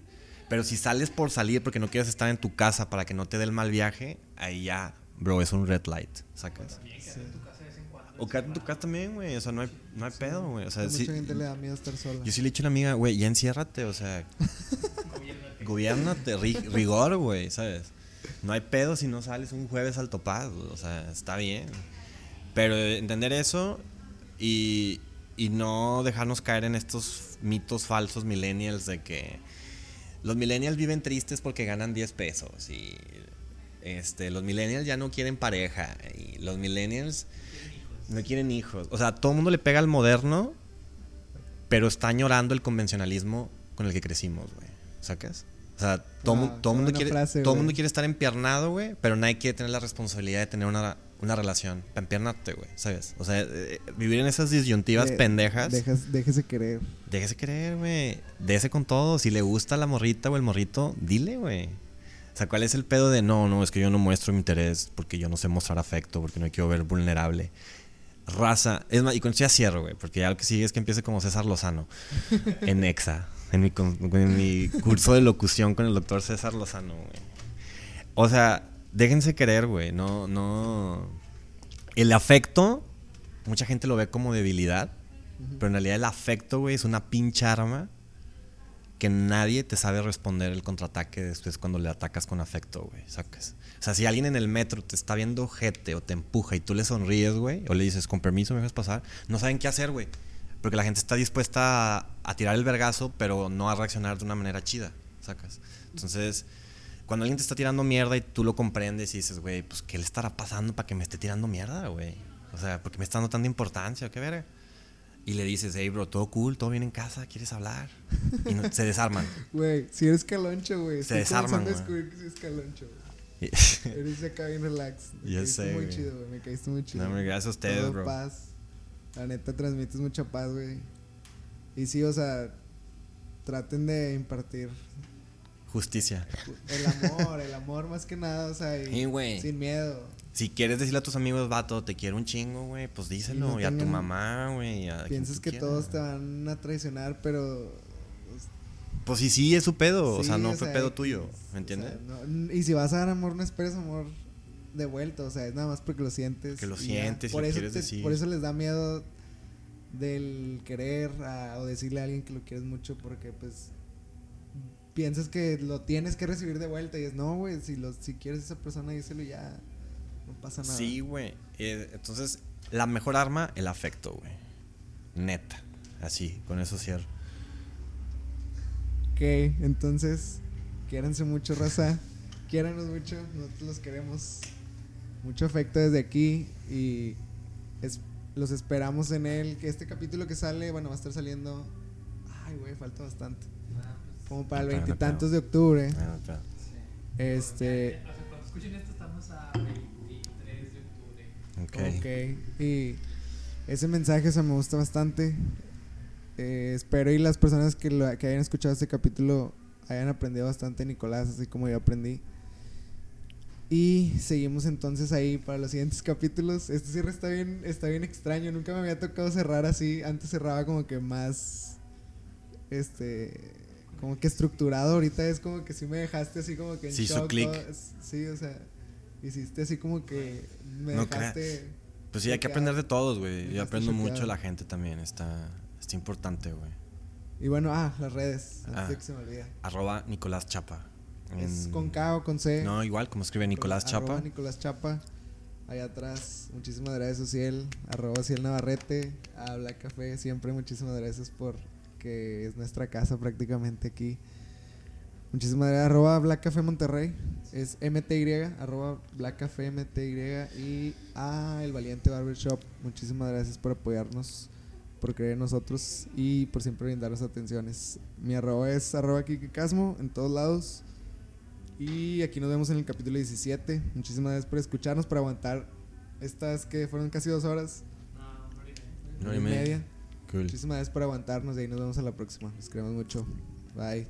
pero si sales por salir porque no quieres estar en tu casa para que no te dé el mal viaje, ahí ya, bro, es un red light, ¿sacas? También O quédate en tu casa también, güey. O sea, no hay, no hay pedo, güey. O sea, sí- mucha gente le da miedo estar sola. yo sí le he dicho a una amiga, güey, ya enciérrate, o sea, Gobiérnate. Gobiernate, ri- rigor, güey, ¿sabes? No hay pedo si no sales un jueves al topaz, güey, o sea, está bien. Pero entender eso y, y no dejarnos caer en estos mitos falsos millennials de que los millennials viven tristes porque ganan 10 pesos y este, los millennials ya no quieren pareja y los millennials no quieren hijos. O sea, todo el mundo le pega al moderno, pero está añorando el convencionalismo con el que crecimos, güey. ¿Sacas? O sea, todo, Wow, todo qué mundo quiere, frase, todo mundo quiere estar empiernado, güey, pero nadie quiere tener la responsabilidad de tener una, una relación. Para empiernarte, güey, ¿sabes? O sea, eh, vivir en esas disyuntivas De- pendejas. dejas- déjese querer. Déjese querer, güey. Déjese con todo. Si le gusta la morrita o el morrito, dile, güey. O sea, ¿cuál es el pedo de no, no, es que yo no muestro mi interés porque yo no sé mostrar afecto, porque no me quiero ver vulnerable? Raza, es más, y con esto ya cierro, güey, porque ya lo que sigue es que empiece como César Lozano en EXA, en mi, en mi curso de locución con el doctor César Lozano, güey. O sea, déjense querer, güey, no, no. El afecto, mucha gente lo ve como debilidad, pero en realidad el afecto, güey, es una pinche arma que nadie te sabe responder el contraataque después cuando le atacas con afecto, güey, sacas. O sea, si alguien en el metro te está viendo jete o te empuja y tú le sonríes, güey, o le dices, con permiso, me dejas pasar, no saben qué hacer, güey. Porque la gente está dispuesta a, a tirar el vergazo, pero no a reaccionar de una manera chida, sacas. Entonces, cuando alguien te está tirando mierda y tú lo comprendes y dices, güey, pues, ¿qué le estará pasando para que me esté tirando mierda, güey? O sea, ¿por qué me está dando tanta importancia? ¿Qué verga? Y le dices, hey, bro, todo cool, todo bien en casa, ¿quieres hablar? Y no- se desarman. Güey, si eres caloncho, güey. Se desarman, a descubrir que sí es caloncho, güey. Eres acá bien relax. Me caíste sé, muy güey. chido, güey. Me caíste muy chido. No, hombre, gracias a ustedes, Todo bro. paz. La neta transmites mucha paz, güey. Y sí, o sea, traten de impartir Justicia. el amor, el amor más que nada, o sea, y Sí, güey. sin miedo. Si quieres decirle a tus amigos, vato, te quiero un chingo, güey, pues díselo. Y no y a tu tengan- mamá, güey. y a quien Piensas tú que quieras. todos te van a traicionar, pero Pues sí, sí, es su pedo. o sea, no o fue sea, pedo tuyo. ¿Me entiendes? sea, no- y si vas a dar amor, no esperes amor de vuelta. O sea, es nada más porque lo sientes. Que lo y sientes y por lo eso quieres decir. Por eso les da miedo del querer a- o decirle a alguien que lo quieres mucho porque, pues, piensas que lo tienes que recibir de vuelta. Y es, no, güey, si, lo- si quieres a esa persona, díselo y ya. No pasa nada. Sí, güey. Eh, entonces, la mejor arma, el afecto, güey. Neta. Así, con eso cierro. Ok, entonces, quiéranse mucho, raza. Quiéranos mucho, nosotros los queremos. Mucho afecto desde aquí y es- los esperamos en el que este capítulo que sale, bueno, va a estar saliendo. Ay, güey, falta bastante. Como para el veintitantos de octubre. Ah. Este, O sea, cuando escuchen esto estamos a 23 de octubre. Ok. ok, y ese mensaje, o sea, me gusta bastante. Eh, espero y las personas que, lo- que hayan escuchado este capítulo hayan aprendido bastante Nicolás, así como yo aprendí. Y seguimos entonces ahí para los siguientes capítulos. Este cierre está bien, está bien extraño. Nunca me había tocado cerrar así. Antes cerraba como que más. Este. Como que estructurado. Ahorita es como que sí me dejaste así como que en Sí shock. clic. todo. Sí, o sea. Hiciste así como que. Me No dejaste. Pues sí, hay que aprender de todos, güey. Yo aprendo mucho de la gente también. Está, está importante, güey. Y bueno, ah, las redes. Ah. que se me olvide. Arroba Nicolás Chapa. Es En- con K o con C. No, igual, como escribe Nicolás Arroba Chapa. Nicolás Chapa. Allá atrás, muchísimas gracias, Ociel. Arroba Ociel Navarrete. A Black Café, siempre muchísimas gracias por que es nuestra casa prácticamente aquí. Muchísimas gracias. Arroba Black Café Monterrey. Es MTY. Arroba Black Café MTY. Y a El Valiente Barber Shop. Muchísimas gracias por apoyarnos, por creer en nosotros y por siempre brindarnos atenciones. Mi arroba es arroba Kike Casmo en todos lados. Y aquí nos vemos en el capítulo 17. Muchísimas gracias por escucharnos, por aguantar estas que fueron casi dos horas. No, hora y y media. media. Cool. Muchísimas gracias por aguantarnos y ahí nos vemos a la próxima. Los queremos mucho. Bye.